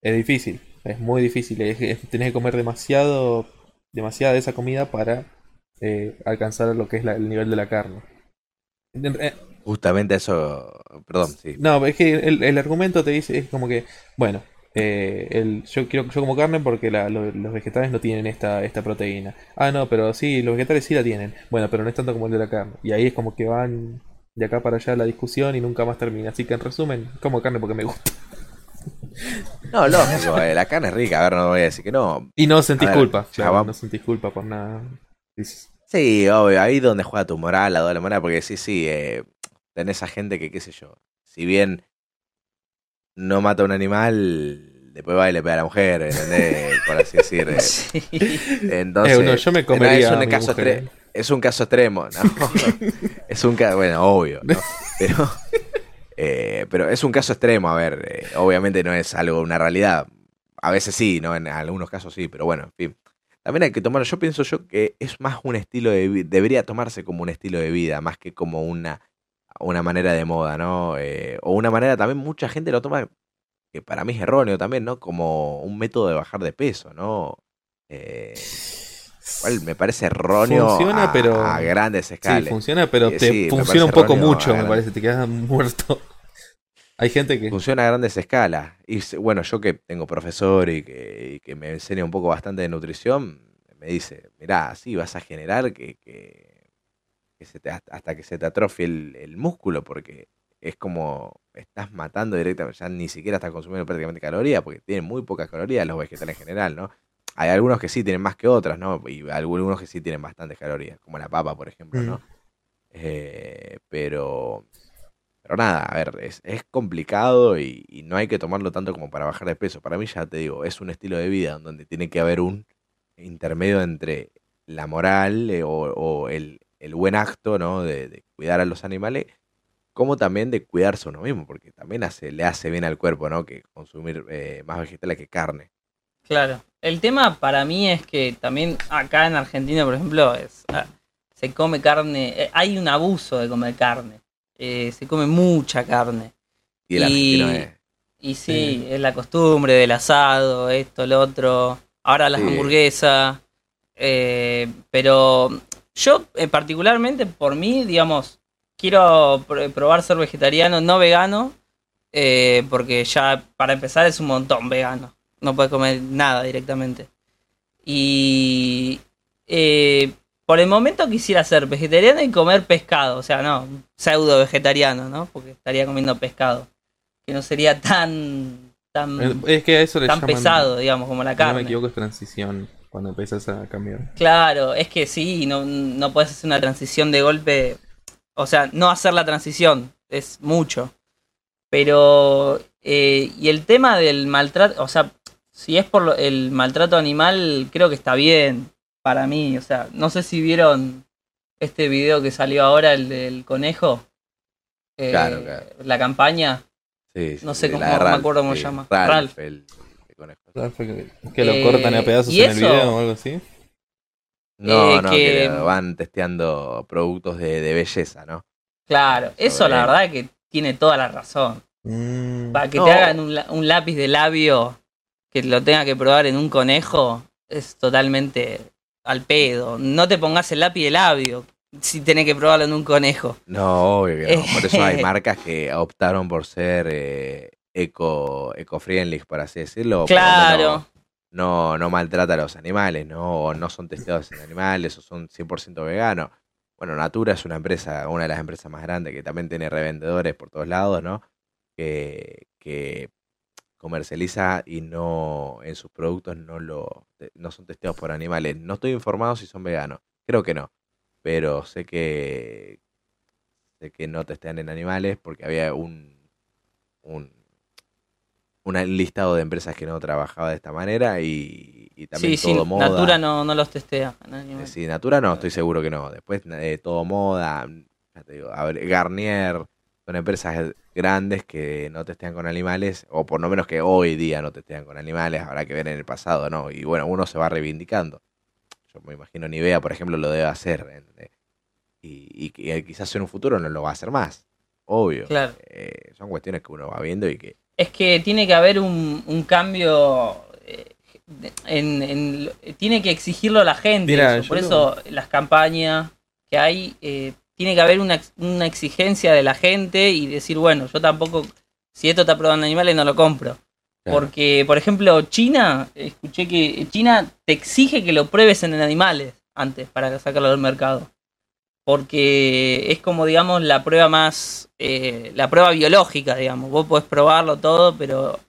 es difícil, es muy difícil. Es- tenés que comer demasiado, demasiada de esa comida para eh, alcanzar lo que es la- el nivel de la carne. En- justamente eso, perdón, sí. no, es que el, el argumento te dice, es como que, bueno, eh, el, yo quiero yo como carne porque la- lo- los vegetales no tienen esta, esta proteína. Ah, no, pero sí, los vegetales sí la tienen. Bueno, pero no es tanto como el de la carne. Y ahí es como que van de acá para allá la discusión y nunca más termina. Así que en resumen, como carne porque me gusta. No, lógico, eh, la carne es rica, a ver, no voy a decir que no. Y no sentís ver, culpa, claro, no sentís culpa por nada. Sí, obvio, ahí donde juega tu moral, la doble moral, porque sí, sí, eh, tenés a gente que, qué sé yo, si bien no mata a un animal, después va y le pega a la mujer, ¿entendés? Por así decir. eh. Sí. Entonces, eh, no, yo me no, comería es, a un mi caso mujer, extre- es un caso extremo, ¿no? es un caso, bueno, obvio, ¿no? Pero, eh, pero es un caso extremo, a ver, eh, obviamente no es algo, una realidad. A veces sí, ¿no? En algunos casos sí, pero bueno, en fin. También hay que tomar, yo pienso yo que es más un estilo de vida, debería tomarse como un estilo de vida, más que como una, una manera de moda, ¿no? Eh, o una manera también, mucha gente lo toma, que para mí es erróneo también, ¿no? Como un método de bajar de peso, ¿no? Eh, cual me parece erróneo Funciona, a, pero- a grandes Sí, escalas. funciona, pero Eh, te sí, funciona un poco mucho, me parece, te quedas muerto. Hay gente que... Funciona a grandes escalas. Y bueno, yo que tengo profesor y que, y que me enseña un poco bastante de nutrición, me dice, mirá, sí, vas a generar que, que, que se te, hasta que se te atrofie el, el músculo, porque es como estás matando directamente, ya ni siquiera estás consumiendo prácticamente calorías, porque tienen muy pocas calorías los vegetales en general, ¿no? Hay algunos que sí tienen más que otras, ¿no? Y algunos que sí tienen bastantes calorías, como la papa, por ejemplo, ¿no? Mm. Eh, pero, pero nada, a ver, es, es complicado y, y no hay que tomarlo tanto como para bajar de peso. Para mí, ya te digo, es un estilo de vida donde tiene que haber un intermedio entre la moral eh, o, o el, el buen acto, ¿no? De, de cuidar a los animales, como también de cuidarse uno mismo, porque también hace, le hace bien al cuerpo, ¿no? Que consumir eh, más vegetales que carne. Claro. El tema para mí es que también acá en Argentina, por ejemplo, es, ah, se come carne, eh, hay un abuso de comer carne. Eh, se come mucha carne. Y el Y- argentino es. Y sí, es la costumbre del asado, esto, lo otro. Ahora las Sí. hamburguesas. eh, pero yo, eh, particularmente, por mí, digamos, quiero pr- probar ser vegetariano, no vegano. eh, porque ya, para empezar, es un montón vegano. No puedes comer nada directamente. Y eh, por el momento quisiera ser vegetariano y comer pescado. O sea, no, pseudo vegetariano, ¿no? Porque estaría comiendo pescado. Que no sería tan, tan, Es que a eso le tan llaman. pesado, digamos, como la Si no me carne. equivoco, es transición. Cuando empiezas a cambiar. Claro, es que sí, no, no puedes hacer una transición de golpe. O sea, no hacer la transición es mucho. Pero, eh, y el tema del maltrato, o sea, si es por lo- el maltrato animal, creo que está bien para mí. O sea, no sé si vieron este video que salió ahora, el del conejo. Eh, Claro, claro. La campaña. Sí, sí, no sé cómo- me acuerdo cómo sí, se llama. Ralph, Ralph. el, el conejo. Ah, Que que lo Eh, cortan a pedazos ¿y en el video o algo así. No, Eh, no, que- van testeando productos de, de belleza, ¿no? Claro, eso la verdad que tiene toda la razón. Mm. Para que No. te hagan un, un lápiz de labio que lo tenga que probar en un conejo es totalmente al pedo. No te pongas el lápiz de labio si tenés que probarlo en un conejo. No, obvio que no. Por eso hay marcas que optaron por ser eh, eco, eco-friendly, por así decirlo. Claro. No, no maltrata a los animales, ¿no? O no son testeados en animales, o son 100% veganos. Bueno, Natura es una empresa, una de las empresas más grandes que también tiene revendedores por todos lados, ¿no? Que, que comercializa y no en sus productos no lo no son testeados por animales. No estoy informado si son veganos. Creo que no. Pero sé que sé que no testean en animales porque había un un un listado de empresas que no trabajaba de esta manera y, y también sí, sí, todo moda. Natura no, no los testea. en animales. Sí, Natura no, estoy seguro que no. Después eh, todo moda, ya te digo, a ver, Garnier, son empresas grandes que no testean con animales, o por lo menos que hoy día no testean con animales, habrá que ver en el pasado, ¿no? Y bueno, uno se va reivindicando. Yo me imagino Nivea, por ejemplo, lo debe hacer. ¿entendés? Y, y que quizás en un futuro no lo va a hacer más. Obvio. Claro. Eh, son cuestiones que uno va viendo y que Es que tiene que haber un, un cambio. eh, en, en- tiene que exigirlo la gente. Eso. Por eso las campañas que hay, eh, tiene que haber una, una exigencia de la gente y decir, bueno, yo tampoco, si esto está probando animales, no lo compro. Claro. Porque, por ejemplo, China, escuché que China te exige que lo pruebes en animales antes para sacarlo del mercado. Porque es como, digamos, la prueba más, eh, la prueba biológica, digamos. Vos podés probarlo todo, pero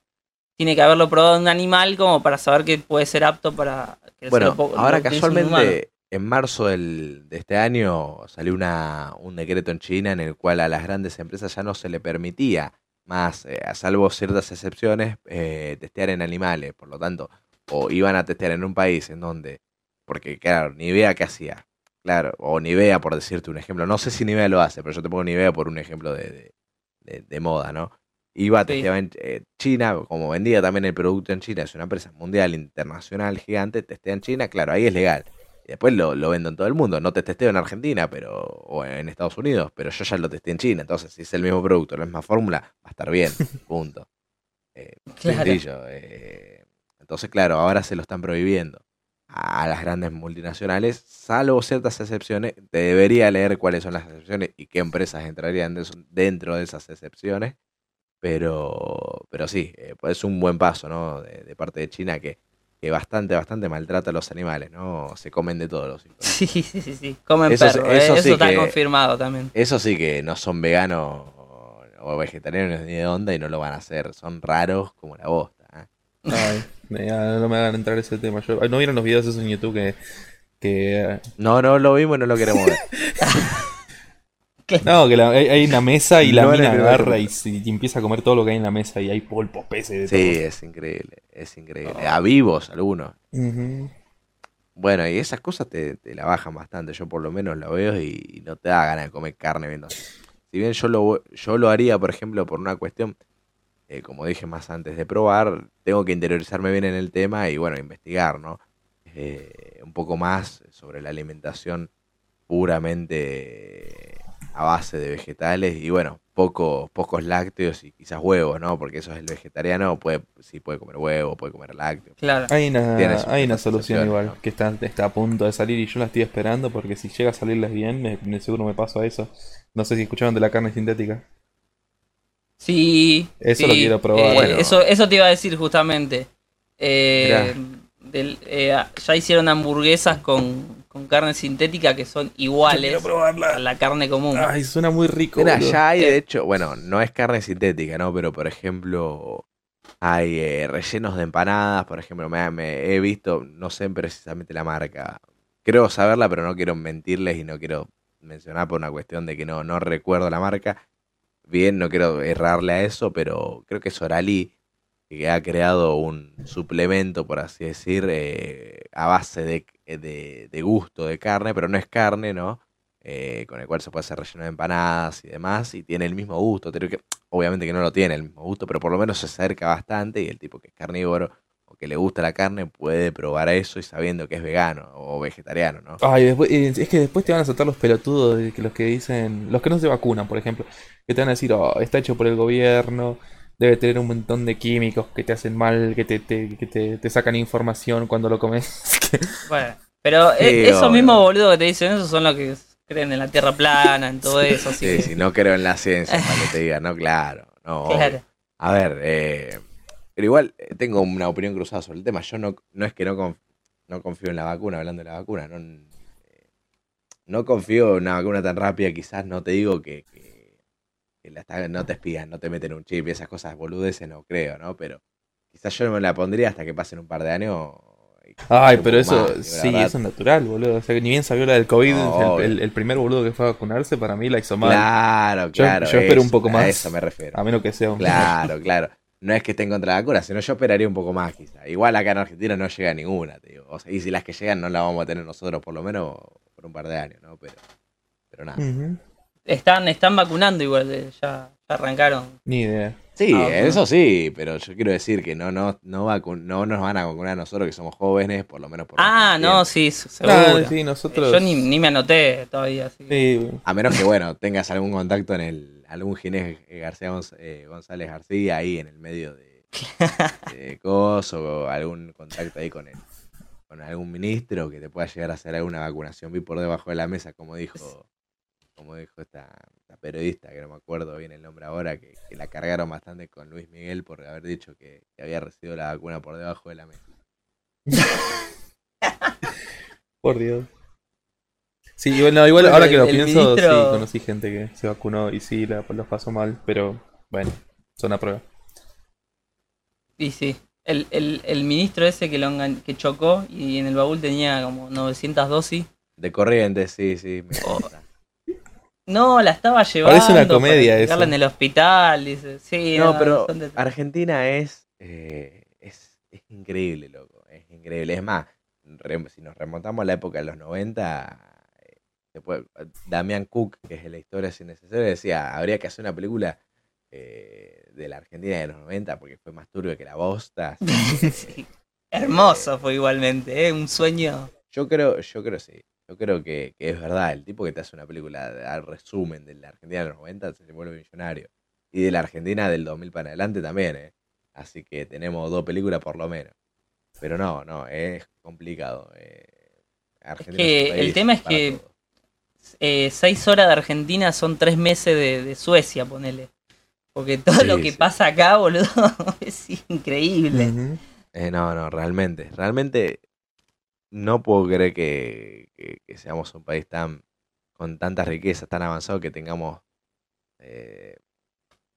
tiene que haberlo probado en un animal como para saber que puede ser apto para... Bueno, lo po- ahora casualmente en marzo del- de este año salió una, un decreto en China en el cual a las grandes empresas ya no se le permitía más, eh, a salvo ciertas excepciones, eh, testear en animales. Por lo tanto, o iban a testear en un país en donde, porque claro, Nivea qué hacía, claro, o Nivea por decirte un ejemplo, no sé si Nivea lo hace, pero yo te pongo Nivea por un ejemplo de, de- de- de moda, ¿no? Iba Sí. en eh, China, como vendía también el producto en China, es una empresa mundial, internacional, gigante, testea en China, claro, ahí es legal. Y después lo, lo vendo en todo el mundo. No te testeo en Argentina pero o en Estados Unidos, pero yo ya lo testé en China. Entonces, si es el mismo producto, la misma fórmula, va a estar bien. Punto. Eh, Claro. sencillo, eh, entonces, claro, ahora se lo están prohibiendo a las grandes multinacionales, salvo ciertas excepciones. Te debería leer cuáles son las excepciones y qué empresas entrarían de eso- dentro de esas excepciones. Pero, pero sí, eh, pues es un buen paso, ¿no? De, de parte de China que, que bastante, bastante maltrata a los animales, ¿no? Se comen de todos los. Sí, sí, sí, sí. Comen Eso perro, eh, eso eso, sí está que- confirmado también. Eso sí que no son veganos o vegetarianos ni de onda y no lo van a hacer. Son raros como la bosta. ¿eh? Ay, no me hagan entrar ese tema. Yo, ¿No vieron los videos esos en YouTube que, que No, no lo vimos y no lo queremos ver. No, que la- hay, hay una mesa y la No mina agarra y, empieza a comer todo lo que hay en la mesa y hay polpos, peces, de Sí, es increíble, es increíble. A vivos algunos. Bueno, y esas cosas te, te la bajan bastante. Yo por lo menos lo veo y no te da ganas de comer carne viendo así. Si bien yo lo, yo lo haría, por ejemplo, por una cuestión, eh, como dije más antes de probar, tengo que interiorizarme bien en el tema y bueno, investigar, ¿no? Eh, un poco más sobre la alimentación puramente a base de vegetales y bueno, pocos pocos lácteos y quizás huevos, ¿no? Porque eso es el vegetariano, puede sí puede comer huevo, puede comer lácteos. Claro. Hay una, hay solución igual ¿no? que está, está a punto de salir y yo la estoy esperando porque si llega a salirles bien, me, me- seguro me paso a eso. No sé si escucharon de la carne sintética. Sí. Eso sí, lo quiero probar. eh, Bueno. eso, eso te iba a decir justamente. Eh, del- eh, ya hicieron hamburguesas con, con carne sintética que son iguales a la carne común. Ay, suena muy rico. Mira, ya hay, Eh. de hecho, bueno, no es carne sintética, ¿no? Pero, por ejemplo, hay eh, rellenos de empanadas, por ejemplo, me, me he visto, no sé precisamente la marca. Creo saberla, pero no quiero mentirles y no quiero mencionar por una cuestión de que no, no recuerdo la marca. Bien, no quiero errarle a eso, pero creo que es Orali que ha creado un suplemento, por así decir, eh, a base de, de, de gusto de carne, pero no es carne, ¿no? eh, con el cual se puede hacer relleno de empanadas y demás, y tiene el mismo gusto. Obviamente que no lo tiene el mismo gusto, pero por lo menos se acerca bastante y el tipo que es carnívoro o que le gusta la carne puede probar eso y sabiendo que es vegano o vegetariano, ¿no? Ay, después, eh, es que después te van a saltar los pelotudos, de que los que dicen, los que no se vacunan, por ejemplo, que te van a decir, oh, está hecho por el gobierno, debe tener un montón de químicos que te hacen mal, que te, te- que te, te sacan información cuando lo comes. Bueno, pero Sí, eh, esos mismos boludos que te dicen eso son los que creen en la tierra plana, en todo eso. Así Sí, que- sí, no creo en la ciencia, para que te diga, no, claro, no. claro. A ver, eh, pero igual eh, tengo una opinión cruzada sobre el tema. Yo no, no es que no, conf- no confío en la vacuna, hablando de la vacuna, no, eh, no confío en una vacuna tan rápida, quizás no te digo que, que- que la no te espían, no te meten un chip y esas cosas boludeces, no creo, ¿no? Pero quizás yo no me la pondría hasta que pasen un par de años. Ay, pero eso, más, sí, verdad. eso es natural, boludo. O sea, que ni bien salió la del COVID, No, el, el- obvio. el primer boludo que fue a vacunarse, para mí la hizo mal. Claro, Yo- claro. yo espero un poco A más. eso me refiero. A menos que sea un... Claro, claro. No es que esté en contra de la vacuna, sino yo esperaría un poco más quizá. Igual acá en Argentina no llega ninguna, te digo. O sea, y si las que llegan no las vamos a tener nosotros por lo menos por un par de años, ¿no? Pero, pero nada. Están, están vacunando igual, eh, ya, ya arrancaron. Ni idea. Sí, Ah, bueno. eso sí, pero yo quiero decir que no, no, no, vacu- no nos van a vacunar a nosotros que somos jóvenes, por lo menos por Ah, no, sí, se- seguro. Ah, sí, nosotros... Yo ni, ni me anoté todavía. Así. Sí, A menos que, bueno, tengas algún contacto en el, algún Ginés García Gonz- eh, González García ahí en el medio de, de coso, o algún contacto ahí con el, con algún ministro que te pueda llegar a hacer alguna vacunación. Vi por debajo de la mesa, como dijo, como dijo esta, esta periodista, que no me acuerdo bien el nombre ahora, que, que la cargaron bastante con Luis Miguel por haber dicho que, que había recibido la vacuna por debajo de la mesa. por Dios. Sí, igual, no, igual Bueno, ahora que lo el- el pienso, ministro- sí, conocí gente que se vacunó y sí, la, los pasó mal, pero bueno, son a prueba. Y sí. El, el, el ministro ese que, lo engan- que chocó y en el baúl tenía como 900 dosis. De corriente, sí, sí. me Oh. No, la estaba llevando. Parece una para comedia dejarla eso. en el hospital. Dice. Sí, No, pero son de- Argentina es, eh, es, es increíble, loco. Es increíble. Es más, re- si nos remontamos a la época de los 90, eh, Damián Cook, que es de la historia sin necesario, decía, habría que hacer una película eh, de la Argentina de los 90 porque fue más turbio que la bosta. que, Sí. Hermoso fue igualmente, ¿eh? un sueño. Yo creo, yo creo sí. Yo creo que, que es verdad. El tipo que te hace una película al resumen de la Argentina de los 90 se vuelve millonario. Y de la Argentina del 2000 para adelante también, ¿eh? Así que tenemos dos películas por lo menos. Pero no, no, es complicado. eh. Argentina que un el tema es que-. Eh, seis horas de Argentina son tres meses de, de Suecia, ponele. Porque todo Sí, lo que sí. pasa acá, boludo, es increíble. Eh, no, no, realmente. Realmente no puedo creer que, que- que seamos un país tan con tantas riquezas, tan avanzado, que tengamos eh,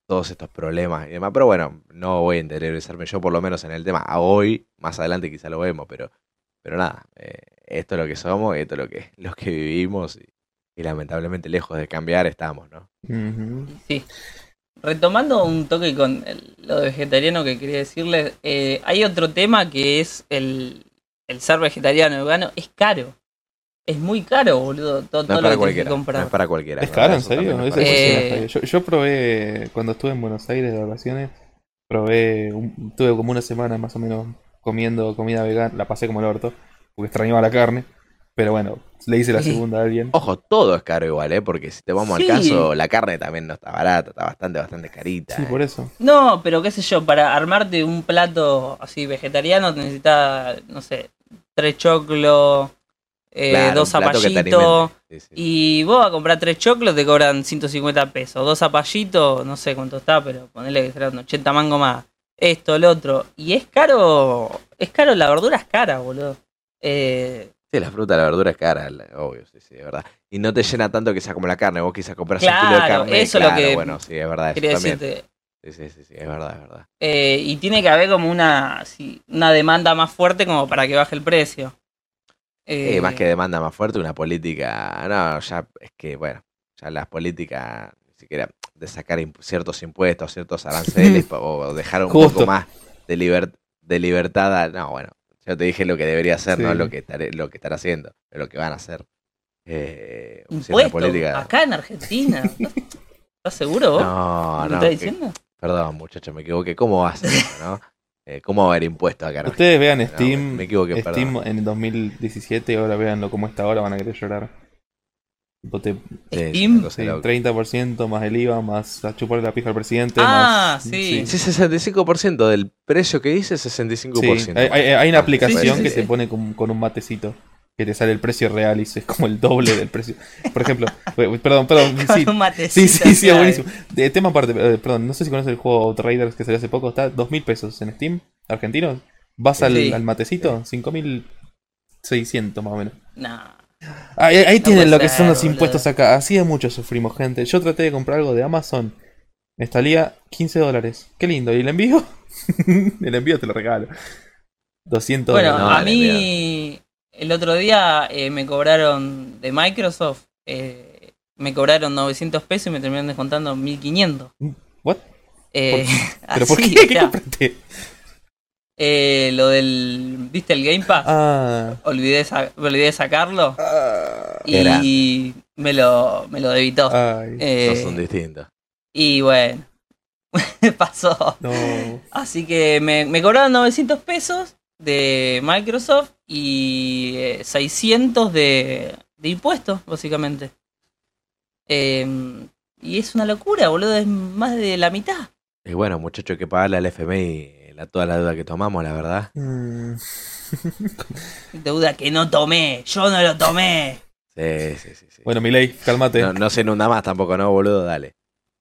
todos estos problemas y demás. Pero bueno, no voy a interiorizarme yo por lo menos en el tema. A hoy, más adelante quizá lo vemos, pero, pero nada, eh, esto es lo que somos, esto es lo que, lo que vivimos y, y lamentablemente lejos de cambiar estamos, ¿no? Sí. Retomando un toque con el- lo de vegetariano que quería decirles, eh, hay otro tema que es el, el ser vegetariano y vegano es caro. Es muy caro, boludo. Todo, No todo es lo para que que cualquiera. No comprar. es para cualquiera. ¿Es ¿no? caro, en serio? también es Eh, no yo, yo probé, cuando estuve en Buenos Aires de vacaciones, probé, un- tuve como una semana más o menos comiendo comida vegana, la pasé como el orto, porque extrañaba la carne, pero bueno, le hice la segunda a alguien. Ojo, todo es caro igual, ¿eh? Porque si te vamos Sí. al caso, la carne también no está barata, está bastante, bastante carita. Sí, ¿eh? por eso. No, pero qué sé yo, para armarte un plato así vegetariano necesitas, no sé, tres choclos, eh, Claro, dos te zapallitos. sí. Y vos a comprar tres choclos te cobran 150 pesos. Dos zapallitos, no sé cuánto está, pero ponele que serán 80 mango más. Esto, el otro. Y es caro, es caro, la verdura es cara, boludo. Eh, Sí, la fruta, la verdura es cara, la- obvio, sí, sí, es verdad. Y no te llena tanto que sea como la carne. Vos quizás compras un kilo de Claro, carne. eso es lo claro, que bueno, sí, es verdad, eso quería también. decirte. Sí, sí, sí, sí, es verdad, es verdad. Eh, y tiene que haber como una, sí, una demanda más fuerte como para que baje el precio. Eh, Eh, más que demanda más fuerte, una política. No, ya es que, bueno, ya las políticas, ni siquiera de sacar imp- ciertos impuestos, ciertos aranceles, pa- o dejar un Justo. poco más de, liber- de libertad. a- no, bueno, yo te dije lo que debería hacer, no lo que estaré, lo que estará haciendo, lo que van a hacer. Eh, impuestos, política. acá en Argentina. ¿Estás seguro vos? No, ¿Me no. estás que- diciendo? perdón, muchacho, me equivoqué. ¿Cómo va a ser eso, no? Eh, ¿Cómo va a haber impuestos acá en Ustedes vean No, Steam, me equivoqué, Steam perdón. en el 2017, ahora véanlo como está ahora, van a querer llorar. Tipo, te- es Steam? sí, loca. 30% más el IVA, más a chuparle la pija al presidente, Ah, más... sí. Sí, 65% del precio que dice, 65%. Sí, hay, hay- hay una Ah, aplicación sí, que sí. pone con, con un matecito que te sale el precio real y es como el doble del precio. Por ejemplo, eh, perdón, perdón, Con sí, un matecito, sí, sí, sí, es buenísimo. De tema aparte, eh, perdón, no sé si conoces el juego Outriders que salió hace poco, está dos mil pesos en Steam, argentinos. Vas al, Sí. al matecito, 5600 más o menos. Nah. Ahí, ahí No tienen lo que ser, son los boludo. impuestos acá. Así de mucho sufrimos, gente. Yo traté de comprar algo de Amazon. Me salía 15 dólares. Qué lindo. ¿Y el envío? el envío te lo regalo. 200 Bueno, dólares. No, a mí el otro día eh, me cobraron de Microsoft, eh, me cobraron 900 pesos y me terminaron descontando 1500. ¿What? Eh, ¿Pero por qué? o ¿Qué sea, compraste? Eh, lo del, ¿viste el Game Pass? Ah. Olvidé sa- me olvidé de sacarlo Era. y me lo, me lo debitó. Ay. Eh, No son distintos. y bueno, pasó. No. Así que me, me cobraron 900 pesos de Microsoft y eh, 600 de, de impuestos, básicamente. Eh, y es una locura, boludo, es más de la mitad. Y bueno, muchacho, hay que pagarle al FMI la, toda la deuda que tomamos, la verdad. Mm. Deuda que no tomé, yo no lo tomé. Sí, sí, sí. sí. Bueno, Milei, cálmate. no, no se inunda más tampoco, ¿no, boludo? Dale.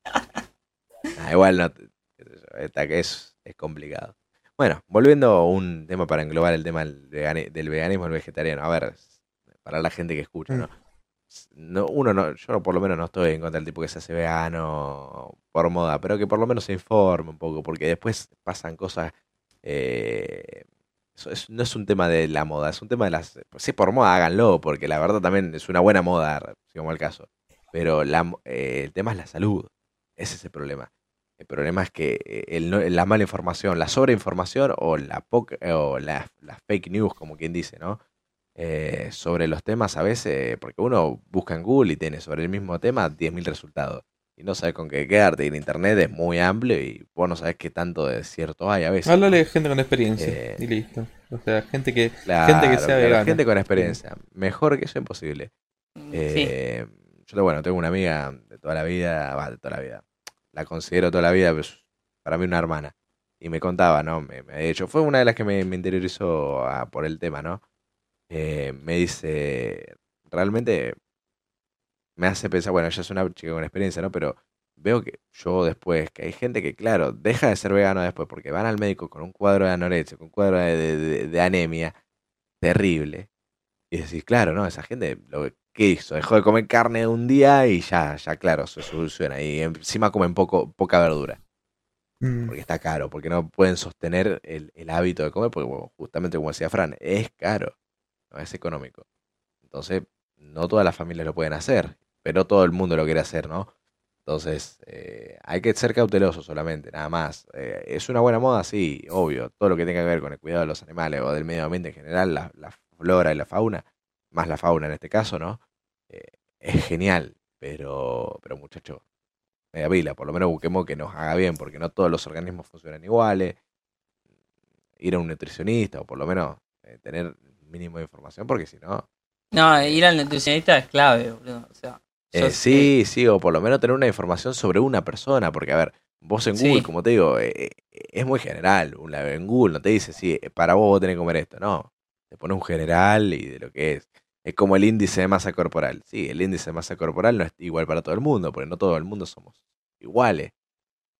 Ah, igual no. qué sé yo, Esta que es, es complicado. Bueno, volviendo a un tema para englobar el tema del, vegani- del veganismo el vegetariano. A ver, para la gente que escucha, ¿no? No uno no, yo por lo menos no estoy en contra del tipo que se hace vegano por moda, pero que por lo menos se informe un poco, porque después pasan cosas. eh, eso es- no es un tema de la moda, es un tema de las. Si es por moda, háganlo, porque la verdad también es una buena moda, si como el caso. Pero eh, el tema es la salud. Ese es el problema. El problema es que eh, el la mala información, la sobreinformación o la o la fake news, como quien dice, ¿no? Eh, sobre los temas a veces, porque uno busca en Google y tiene sobre el mismo tema 10.000 resultados. Y no sabes con qué quedarte. Y en internet es muy amplio y vos no sabes qué tanto de cierto hay a veces. Háblale de gente con experiencia. Eh. Y listo. O sea, gente que. Claro, gente que sea vegana. gente con experiencia. Mejor que eso imposible. Sí. Eh, Yo, bueno, tengo una amiga de toda la vida, va, de toda la vida. La considero toda la vida, pues, para mí una hermana. Y me contaba, ¿no? Me, me ha dicho, fue una de las que me, me interiorizó ah, por el tema, ¿no? Eh, me dice, realmente me hace pensar, bueno, ella es una chica con experiencia, ¿no? Pero veo que yo después, que hay gente que, claro, deja de ser vegano después porque van al médico con un cuadro de anorexia, con un cuadro de, de- anemia terrible. Y decís, claro, ¿no? Esa gente, lo que hizo, dejó de comer carne un día y ya, ya, claro, se soluciona. Y encima comen poco, poca verdura, Mm. porque está caro, porque no pueden sostener el, el hábito de comer, porque bueno, justamente como decía Fran, es caro, no es económico. Entonces, no todas las familias lo pueden hacer, pero todo el mundo lo quiere hacer, ¿no? Entonces, eh, hay que ser cauteloso solamente, nada más. Eh, es una buena moda, sí, obvio. Todo lo que tenga que ver con el cuidado de los animales o del medio ambiente en general, la, flora y la fauna, más la fauna en este caso, ¿no? Eh, es genial, pero, pero muchacho, media pila, por lo menos busquemos que nos haga bien, porque no todos los organismos funcionan iguales. Ir a un nutricionista o por lo menos tener mínimo de información, porque si no, No, ir al nutricionista es clave, boludo. O sea, Eh, sí, sí, o por lo menos tener una información sobre una persona, porque a ver, vos en Google, Sí. como te digo, eh, eh, es muy general. En Google no te dice, sí, eh, para vos vos tenés que comer esto, no. Te pone un general y de lo que es. Es como el índice de masa corporal. Sí, el índice de masa corporal no es igual para todo el mundo, porque no todo el mundo somos iguales.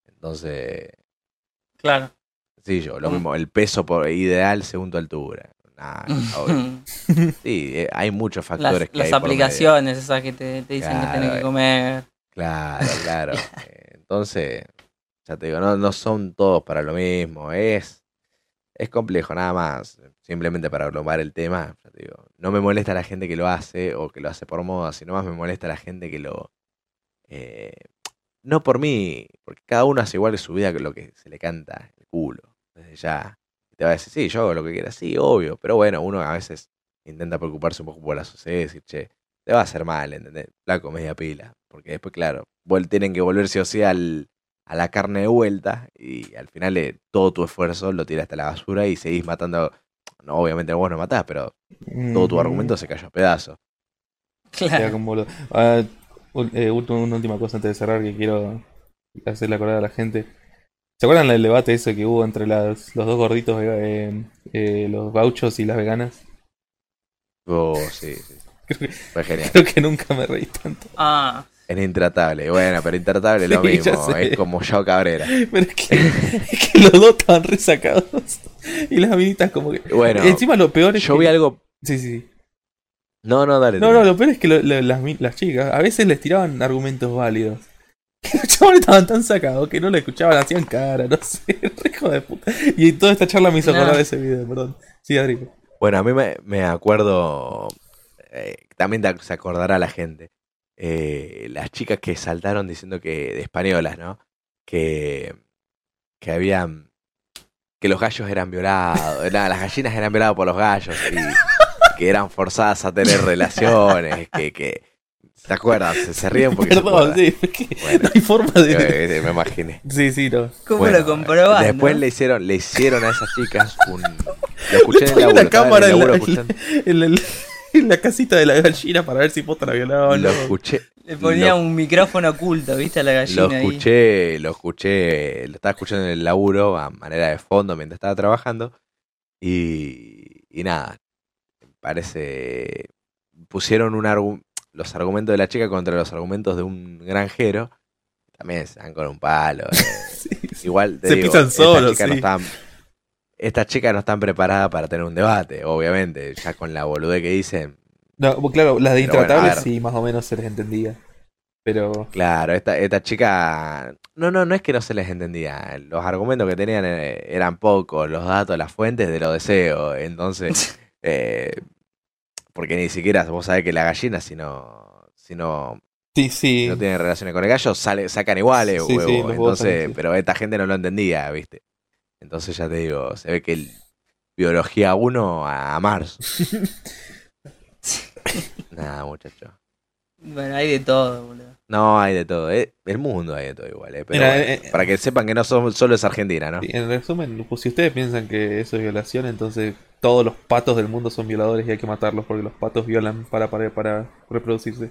Entonces, Claro. sí, yo, lo mismo, el peso por ideal según tu altura. Nah. Sí, eh, hay muchos factores las que las hay aplicaciones esas que te, te dicen que tenés que comer. Claro, claro. Eh, Entonces, ya te digo, no, no son todos para lo mismo. Es, es complejo, nada más. Simplemente para aglomar el tema, ya te digo, no me molesta la gente que lo hace o que lo hace por moda, sino más me molesta la gente que lo... eh, no por mí, porque cada uno hace igual su vida que lo que se le canta el culo. Desde ya. Te va a decir, sí, yo hago lo que quiera, sí, obvio. Pero bueno, uno a veces intenta preocuparse un poco por la sociedad y decir, che, te va a hacer mal, ¿entendés? Flaco, media pila. Porque después, claro, tienen que volverse o sea al, a la carne de vuelta y al final eh, todo tu esfuerzo lo tiraste a la basura y seguís matando. No, obviamente vos no matás, pero todo tu argumento se cayó a pedazos. Claro. último- una última cosa antes de cerrar que quiero hacerle acordar a la gente. ¿Se acuerdan del debate ese que hubo entre las, los dos gorditos, eh, eh, los gauchos y las veganas? Oh, sí, sí. Creo que, Fue genial. creo que nunca me reí tanto. Ah, Es intratable. Bueno, pero intratable es lo Sí, mismo. Es como Yao Cabrera. Pero es que, es que los dos estaban resacados. Y las amiguitas como que... Bueno, Encima lo peor es yo que... vi algo. Sí, sí. No, no, dale. No, dale. no, lo peor es que lo- lo- las, mi- las chicas a veces les tiraban argumentos válidos. Los chavales estaban tan sacados que no le escuchaban, hacían cara, no sé, hijo de puta. Y toda esta charla me hizo acordar de ese video, perdón. Sí, Adri. Bueno, a mí me, me acuerdo, eh, también se acordará la gente, eh, las chicas que saltaron diciendo que, de españolas, ¿no? Que, que habían, que los gallos eran violados, nada, las gallinas eran violadas por los gallos y que eran forzadas a tener relaciones, que, que, ¿te acuerdas? Se, se ríen porque Perdón, sí, Bueno. no hay forma de. Eh, me imaginé. Sí, sí, no. ¿cómo Bueno, lo comprobás? Después no? le hicieron, le hicieron a esas chicas un... Lo escuché en el Ponía laburo, una en cámara el en laburo en. En, el- en la casita de la gallina para ver si posta la violaban. Lo no. escuché, Le ponía lo- un micrófono oculto, ¿viste? A la gallina Lo ahí. escuché, lo escuché, lo estaba escuchando en el laburo a manera de fondo mientras estaba trabajando. Y, y nada, parece. Pusieron un argu- los argumentos de la chica contra los argumentos de un granjero. También se dan con un palo. eh. Sí, sí. Igual te Se digo, pisan solos, chicas no sí. están- estas chicas no están preparadas para tener un debate, obviamente. Ya con la boludez que dicen, No, claro, las de bueno, intratables sí, más o menos se les entendía. Pero. Claro, esta, esta chica. No, no, no es que no se les entendía. Los argumentos que tenían eh, eran pocos, los datos, las fuentes de los deseos. Entonces, eh, porque ni siquiera vos sabés que la gallina, si no, si no, Sí, si sí. no tiene relaciones con el gallo, sale, sacan iguales, Sí, sí, huevos Entonces, pero esta gente no lo entendía, ¿viste? Entonces ya te digo, se ve que el biología 1 a, a marzo. Nada, muchacho. Bueno, hay de todo, boludo. No, hay de todo. eh, El mundo hay de todo igual. eh, Pero Mira, bueno, eh, eh, para que sepan que no son- solo es Argentina, ¿no? En resumen, pues, si ustedes piensan que eso es violación, entonces todos los patos del mundo son violadores y hay que matarlos porque los patos violan para, para, para reproducirse.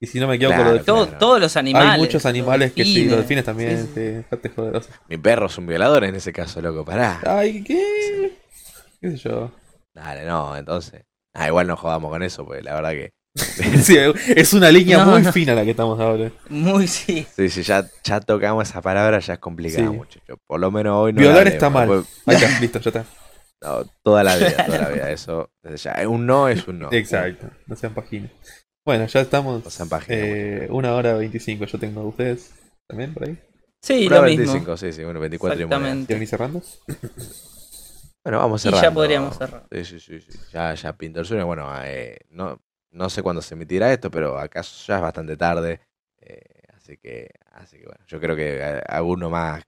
Y si no me equivoco, Claro, los delfines- Todo- Claro. Todos los animales. hay muchos animales que sí, los delfines también, Sí, sí. sí, dejate joder, o sea. Mi perro es un violador en ese caso, loco. Pará. Ay, ¿qué? ¿Qué sé yo? Dale, no, entonces. Ah, igual no jodamos con eso, porque la verdad que. Sí, es una línea No, muy no. fina la que estamos ahora. Muy sí. Sí, sí, ya, ya tocamos esa palabra, ya es complicado, Sí. muchacho. Por lo menos hoy no. Violar la está mal. pues, Ahí está, listo, ya está. no, toda la vida, toda la vida. Eso. desde ya. Un no es un no. Exacto, no sean páginas. Bueno, ya estamos. No sean páginas, eh, una hora veinticinco, yo tengo ustedes también por ahí. Sí, Una lo 25, mismo. sí, sí, bueno, 24 y media. Exactamente. ¿Quieren ir cerrando? Bueno, vamos Y ya cerrando. podríamos cerrar. Sí, sí, sí, sí. Ya, ya sueño. Bueno, eh, no, no sé cuándo se emitirá esto, pero acaso ya es bastante tarde. eh, así que, así que bueno, yo creo que a- alguno más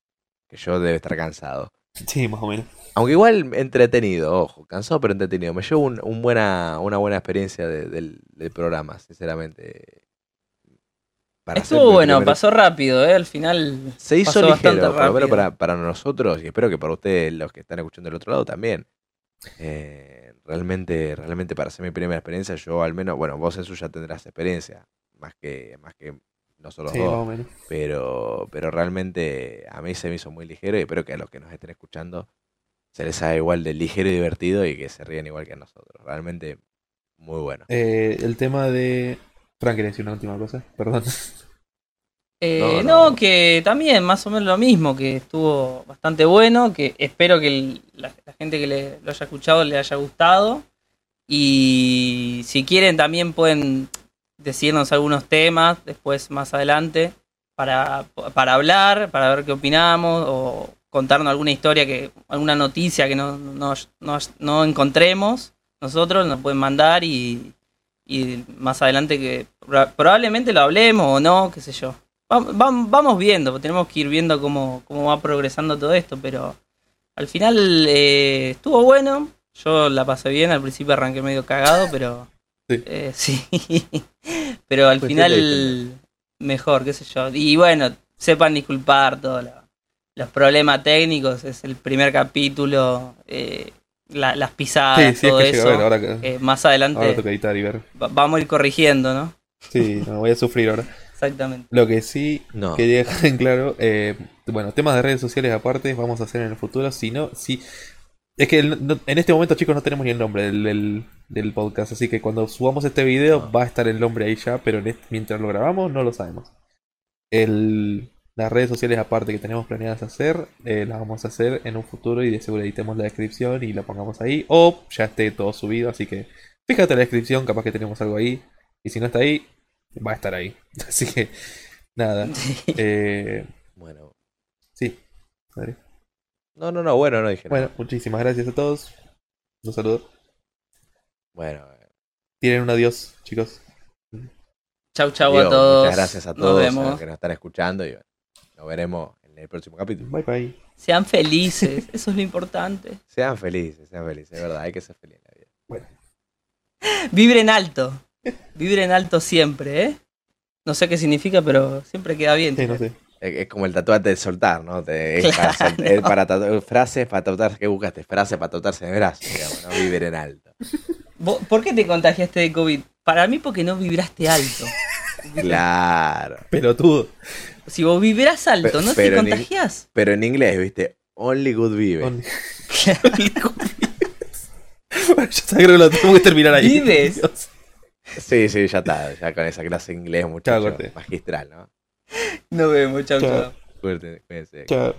que yo debe estar cansado. Sí, más o menos. Aunque igual entretenido, ojo, cansado pero entretenido. Me llevo un, un buena, una buena experiencia de- del, del programa, sinceramente. Para Estuvo bueno, primer- pasó rápido, ¿eh? Al final Se hizo pasó bastante ligero, por lo menos para, para nosotros y espero que para ustedes, los que están escuchando del otro lado, también. Eh, realmente, realmente para hacer mi primera experiencia, yo al menos, bueno, vos en su ya tendrás experiencia, más que, más que nosotros Sí, dos. pero, pero realmente a mí se me hizo muy ligero y espero que a los que nos estén escuchando se les haga igual de ligero y divertido y que se ríen igual que a nosotros. Realmente muy bueno. Eh, el tema de. Frank, quería decir una última cosa, perdón. Eh, No, no, no. que también más o menos lo mismo, que estuvo bastante bueno, que espero que el- la, la gente que le, lo haya escuchado le haya gustado. Y si quieren también pueden decirnos algunos temas después más adelante para, para hablar, para ver qué opinamos o contarnos alguna historia, que alguna noticia que no, no, no- no encontremos nosotros, nos pueden mandar y, y más adelante que proba- probablemente lo hablemos o no, qué sé yo. Vam- vam- Vamos viendo, tenemos que ir viendo cómo, cómo va progresando todo esto, pero al final eh, estuvo bueno. Yo la pasé bien, al principio arranqué medio cagado, pero Sí. eh, sí. pero al final mejor, qué sé yo. Y bueno, sepan disculpar todos lo- los problemas técnicos, es el primer capítulo, eh, la- las pisadas, sí, sí, es todo que a ver, eso. ahora, que- más adelante ahora toca editar y ver. va- vamos a ir corrigiendo, ¿no? Sí, no, voy a sufrir ahora. Exactamente. Lo que sí No. quería dejar en claro, eh, bueno, temas de redes sociales aparte vamos a hacer en el futuro, si no, si... Es que el- no- en este momento chicos no tenemos ni el nombre del, del- del podcast, así que cuando subamos este video No. va a estar el nombre ahí ya, pero en este- mientras lo grabamos no lo sabemos. El, las redes sociales aparte que tenemos planeadas hacer, eh, las vamos a hacer en un futuro y de seguro editemos la descripción y la pongamos ahí, o ya esté todo subido, así que fíjate en la descripción, capaz que tenemos algo ahí, y si no está ahí, va a estar ahí. Así que, nada. Eh, Bueno. sí. No, no, no, bueno, no dije nada. Bueno, muchísimas gracias a todos. Un saludo. Bueno, eh, Tienen un adiós, chicos. Chau, chau digo, a todos. muchas gracias a Nos todos a los que nos están escuchando y bueno, nos veremos en el próximo capítulo. Bye bye. Sean felices, eso es lo importante. Sean felices, sean felices, es verdad, hay que ser feliz en la vida. Vibren alto. Vibren alto siempre, ¿eh? No sé qué significa, pero siempre queda bien. Sí, no sé. Es como el tatuante de soltar, ¿no? Te- es para, Claro. es para frases para tatuarse, ¿qué buscaste? Frases para tatuarse en el brazo, digamos, no vivir en alto. ¿Vos- ¿Por qué te contagiaste de COVID? Para mí porque no vibraste alto. Claro. Pelotudo. Si vos vibras alto, Pe- ¿no te pero contagias? Pero en inglés, ¿viste? Only good vive. On- ya sabes que lo tengo que terminar ahí. ¿Vives? Dios. Sí, sí, ya está. Ya con esa clase de inglés, muchacho. Magistral, ¿no? Nos vemos, chau, Chao. chau. Cuídense, cuídense. Chao.